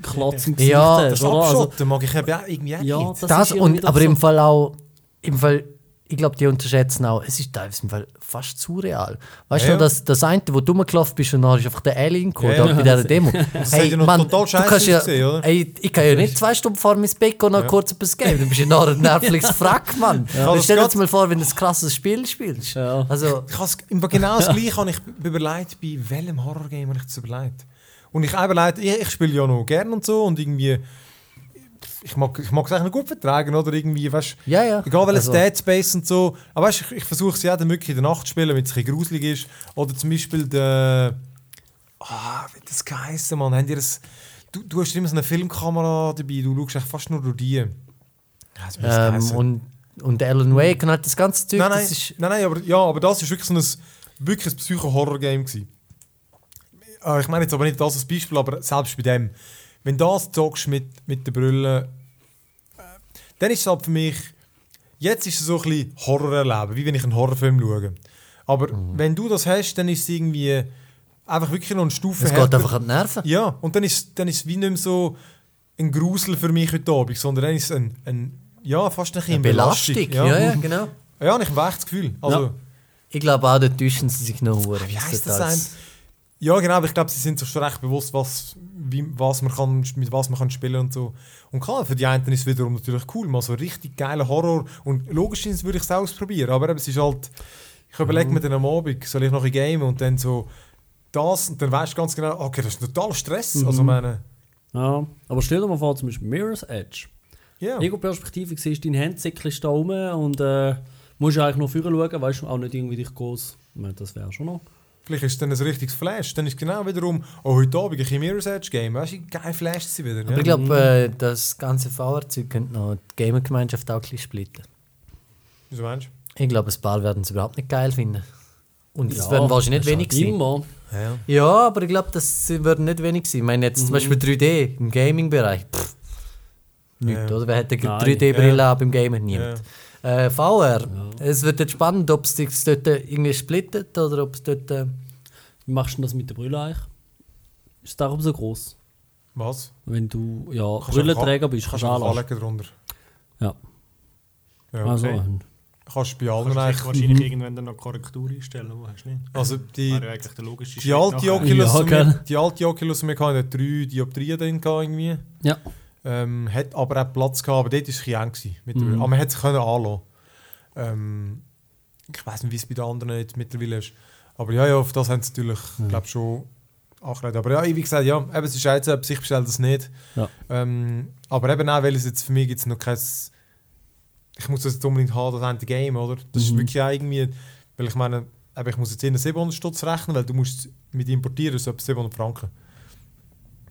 Klotz im Gesicht Ja, hast, Das oder? Also, mag ich eben auch irgendwie auch ja, nicht. das, Das, ist und, aber doch im so- Fall auch, im Fall, ich glaube, die unterschätzen auch, es ist teilweise im Fall fast surreal. Weißt Ja, du, ja. noch, das, das eine, wo du rumgelaufen bist und dann ist einfach der Alien gekommen, Ja, ja. bei dieser Demo. Das hat ja noch total du scheiße kannst ja, oder? ey, ich kann ja nicht zwei Stunden vor mein Bett gehen und noch kurz etwas geben. Du bist ja nachher Netflix-Frack, Mann. Ja, das Stell dir jetzt mal vor, wenn du ein krasses Spiel spielst. Also, Ich genau das Gleiche habe ich überlegt, bei welchem Horrorgame habe ich das überlegt. Und ich habe überlegt, ich, ich spiele ja noch gerne und so und irgendwie, ich mag, ich mag es eigentlich noch gut vertragen, oder irgendwie, weißt ja, ja. Egal welches Also- Dead Space und so. Aber weißt, ich, ich versuche es ja dann wirklich in der Nacht zu spielen, damit es ein bisschen gruselig ist. Oder zum Beispiel der. Ah, wie hat das geheißen, Mann? Ihr das, du, du hast immer so eine Filmkamera dabei, du schaust echt fast nur durch die. Ja, Ähm, und, und Alan Wake und halt das ganze Zeug, nein, nein, ist... nein, nein, aber, ja, aber das ist wirklich so ein, wirklich ein Psycho-Horror-Game. Äh, Ich meine jetzt aber nicht das als Beispiel, aber selbst bei dem. Wenn du das zockst mit, mit der Brille, äh, dann ist es halt für mich. Jetzt ist es so ein bisschen Horror erleben, wie wenn ich einen Horrorfilm schaue. Aber wenn du das hast, dann ist es irgendwie einfach wirklich noch eine Stufe Es geht härter. einfach an die Nerven. Ja, und dann ist, dann ist es wie nicht mehr so ein Grusel für mich heute Abend, sondern dann ist es ein, ein ja, fast ein Eine Belastung. Ja, ja, genau. ja, und ich habe echt das Gefühl. Also, Ja. Ich glaube auch, da täuschen sie sich noch hure. wie heisst das Total. Ja, genau, aber ich glaube, sie sind sich schon recht bewusst, was, wie, was man kann, mit was man kann spielen und so. Und klar, für die einen ist es wiederum natürlich cool, mal so richtig geiler Horror. Und logisch würde ich es auch ausprobieren, aber eben, es ist halt, ich überlege mir dann am Abend, soll ich noch ein Game und dann so das und dann weißt du ganz genau, okay, das ist total Stress. Also meine, Ja. Aber stell dir mal vor, zum Beispiel Mirror's Edge. ja. Ego-Perspektive siehst du dein Handzickel da oben und äh, musst eigentlich nur vorher schauen, weißt du, auch nicht irgendwie dich groß. Ich meine, Das wäre schon noch. Vielleicht ist es dann ein richtiges Flash. Dann ist genau wiederum, oh, heute Abend ein Mirror's Edge Game. Weißt du, geil flasht sie wieder. Aber ja. ich glaube, äh, das ganze VR-Zeug könnte noch die Gamer-Gemeinschaft auch ein bisschen splitten. Wieso meinst Ich glaube, ein paar werden es überhaupt nicht geil finden. Und es Ja, werden wahrscheinlich nicht wenig sein. Immer. du? Ja. Ja, aber ich glaube, das würden nicht wenig sein. Ich meine jetzt zum Beispiel 3D im Gaming-Bereich. Nicht, Ja. oder? Wer hat eine Nein. 3D-Brille Ja. ab im Gamen? Niemand. Äh, VR. Es wird jetzt spannend, ob es sich dort irgendwie splittet oder ob es dort. Wie machst du denn das mit der Brille eigentlich? Ist es darum so groß? Was? Wenn du ja, Kannst Brillenträger bist, kannst kannst du anlassen. anlegen drunter. Ja. Ja. Also, okay. ähm, Kannst du bei allen Kannst eigentlich. wahrscheinlich irgendwann dann noch Korrektur einstellen, wo hast du nicht? Also die, Wäre ja eigentlich der logische die alte. Oculus, Ja, wir- die alte Oculus, die wir hatten, hat drei Dioptrien drin gehabt irgendwie. ja. Ähm, hat aber auch Platz gehabt, aber dort war es ein bisschen eng. Mit der, Mhm. Aber man hätte es können anlassen. Ähm, ich weiß nicht, wie es bei den anderen jetzt mittlerweile ist. Aber ja, ja, auf das haben sie natürlich, glaube schon angeredet. Aber ja, wie gesagt, ja, eben, es ist jetzt, ob ich bestelle das nicht. Ja. Ähm, aber eben auch, weil es jetzt für mich jetzt noch kein... Ich muss das jetzt unbedingt haben, das eine Game, oder? Das ist Mhm. wirklich auch irgendwie... Weil ich meine, eben, ich muss jetzt in 700 Stutz rechnen, weil du musst mit importieren, so etwa 700 Franken.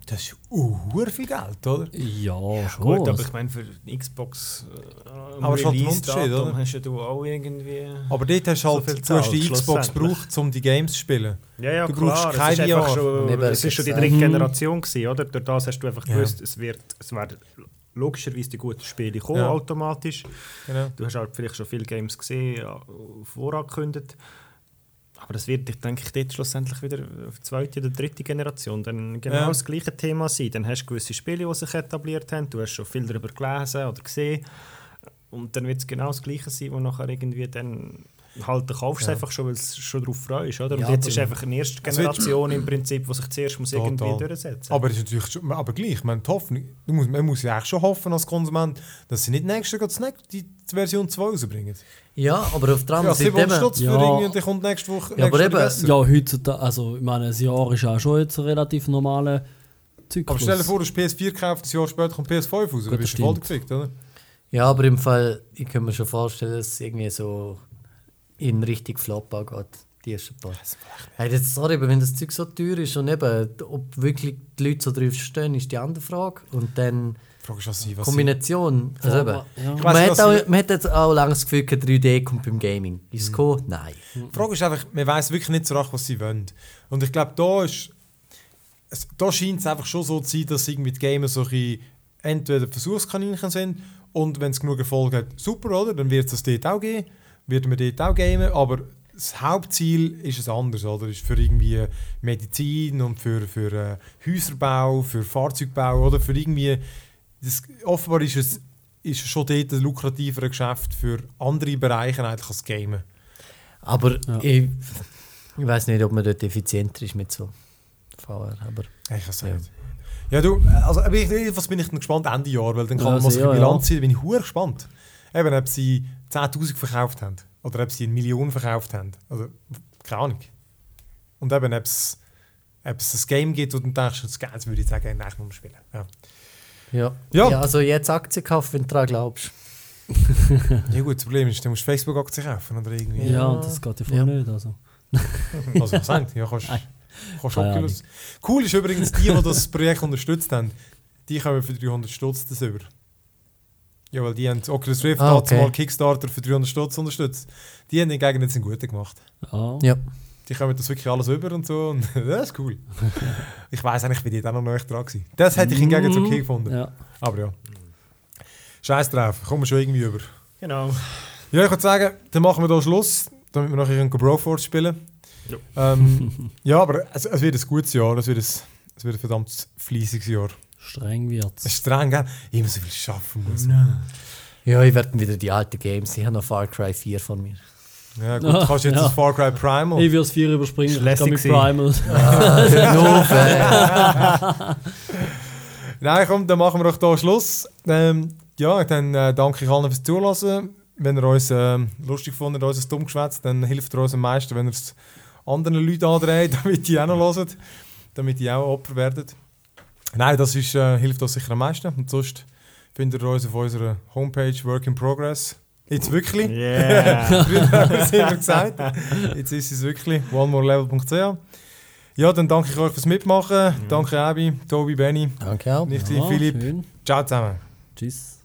Das ist uh, viel Geld, oder? Ja, schon. Gut, aber ich meine, für Xbox äh, Aber ist halt Unterschied, oder? hast ja du auch irgendwie... Aber dort hast du So halt, viel du hast die Xbox gebraucht, um die Games zu spielen. Ja, ja, Du klar. brauchst es ist einfach Jahr. schon, Nebenbei es ist schon die dritte. Generation gewesen, oder? Durch das hast du einfach Ja. gewusst, es wird, es werden logischerweise die guten Spiele kommen, Ja. automatisch. Genau. Du hast halt vielleicht schon viele Games gesehen, ja, vorangekündigt. Aber das wird, ich denke, ich dort schlussendlich wieder auf die zweite oder dritte Generation dann genau Ja. das gleiche Thema sein. Dann hast du gewisse Spiele, die sich etabliert haben, du hast schon viel darüber gelesen oder gesehen. Und dann wird es genau das gleiche sein, wo nachher irgendwie dann halt du kaufst Ja. einfach schon, weil du schon darauf freust, oder? Und Ja, jetzt ist einfach eine erste Generation im Prinzip, die sich zuerst muss irgendwie Total. durchsetzen Aber, es ist natürlich schon, aber gleich, man, die Hoffnung, man muss ja eigentlich schon hoffen als Konsument, dass sie nicht nächstes Jahr nächste- die Version 2 rausbringen. Ja, aber auf der Ja, anderen Seite. 700 eben- Stutz für Ja. irgendwie und dann kommt nächste Woche Ja, aber eben- ja, heutzutage, also ich meine, ein Jahr ist auch schon jetzt ein relativ normaler Zyklus. Aber stell dir vor, du hast PS4 gekauft, ein Jahr später kommt PS5 raus, dann das bist du voll gefickt, oder? Ja, aber im Fall, ich kann mir schon vorstellen, dass es irgendwie so in Richtung Flop angeht. Die ersten paar. Hey, jetzt, sorry, aber wenn das Zeug so teuer ist und eben, ob wirklich die Leute so drauf stehen, ist die andere Frage. Und dann Frage ist, was sie, was sie, Kombination. Also eben, Ja. Man, weiss hat was auch, man hat jetzt auch lange das Gefühl, gehabt, 3D kommt beim Gaming. Ist es gekommen? Nein. die Frage ist einfach, man weiß wirklich nicht so recht, was sie wollen. Und ich glaube, da ist, es, da scheint es einfach schon so zu sein, dass irgendwie die Gamer so ein bisschen entweder Versuchskaninchen sind und wenn es genug Erfolg hat, super, oder? Dann wird es das dort auch geben, wird man dort auch gamen, aber das Hauptziel ist ein anderes, oder? Ist für irgendwie Medizin und für, für äh, Häuserbau, für Fahrzeugbau, oder? Für irgendwie, das, offenbar ist es ist schon dort ein lukrativeres Geschäft für andere Bereiche eigentlich als Gamen. Aber Ja. ich, ich weiß nicht, ob man dort effizienter ist mit so VR. Aber Ich kann Ja. sagen. Ja. du, also was bin ich denn gespannt Ende Jahr, weil dann kann Ja, man mal so sehr, eine ja. Bilanz ziehen, bin ich hure gespannt. Eben, ob sie 10'000 verkauft haben oder ob sie eine Million verkauft haben. Also, keine Ahnung. Und eben, ob es, ob es ein Game gibt, wo du denkst, das würde ich sagen, eigentlich nur spielen. Ja. Ja. Ja. ja. also jetzt Aktien kaufen, wenn du daran glaubst. ja gut, das Problem ist, du musst Facebook-Aktien kaufen oder irgendwie. Ja, und das geht ja voll Ja. nicht. Also. Also, was sagen? Ja, kannst, Nein. kannst Oculus. Cool ist übrigens, die, die das Projekt unterstützt haben, die kommen für 300 Stutz das über. Ja, weil die haben Oculus Rift Ah, hat okay. mal Kickstarter für 300 Stutz unterstützt. Die haben hingegen jetzt einen guten gemacht. Ja. Ja. Die kommen das wirklich alles über und so. Und das ist cool. ich weiß eigentlich, wie die da noch neu dran gewesen. Das hätte ich hingegen jetzt okay gefunden. Ja. Aber ja. Scheiß drauf, kommen wir schon irgendwie über. Genau. Ja, ich würde sagen, dann machen wir da Schluss, damit wir nachher Broforce spielen. Ähm, ja, aber es, es wird ein gutes Jahr, es wird ein, es wird ein verdammt fleissiges Jahr. Streng Es wird's. ist streng, gell? Immer so viel schaffen muss. Ja, ich werde wieder die alten Games. Ich habe noch Far Cry 4 von mir. Ja, gut, du kannst jetzt Ja. das Far Cry Primal. Ich würde es 4 überspringen. Ich gehe mit. Primal. fair. Nein, komm, dann machen wir doch hier Schluss. Ähm, ja, dann äh, danke ich allen fürs Zuhören. Wenn ihr uns ähm, lustig findet, unser Dummgeschwätz, dann hilft ihr uns am meisten, wenn ihr es anderen Leuten andreht, damit die auch noch hören, damit die auch Opfer werden. Nein, das ist, äh, hilft uns sicher am meisten. Und sonst findet ihr uns auf unserer Homepage Work in Progress. Jetzt wirklich. Yeah. Früher haben wir es immer gesagt. Jetzt ist es wirklich onemorelevel.ch. Ja, dann danke ich euch fürs Mitmachen. Danke Abi, Tobi, Benny, Danke auch. Nichti, Ja, Philipp. schön. Ciao zusammen. Tschüss.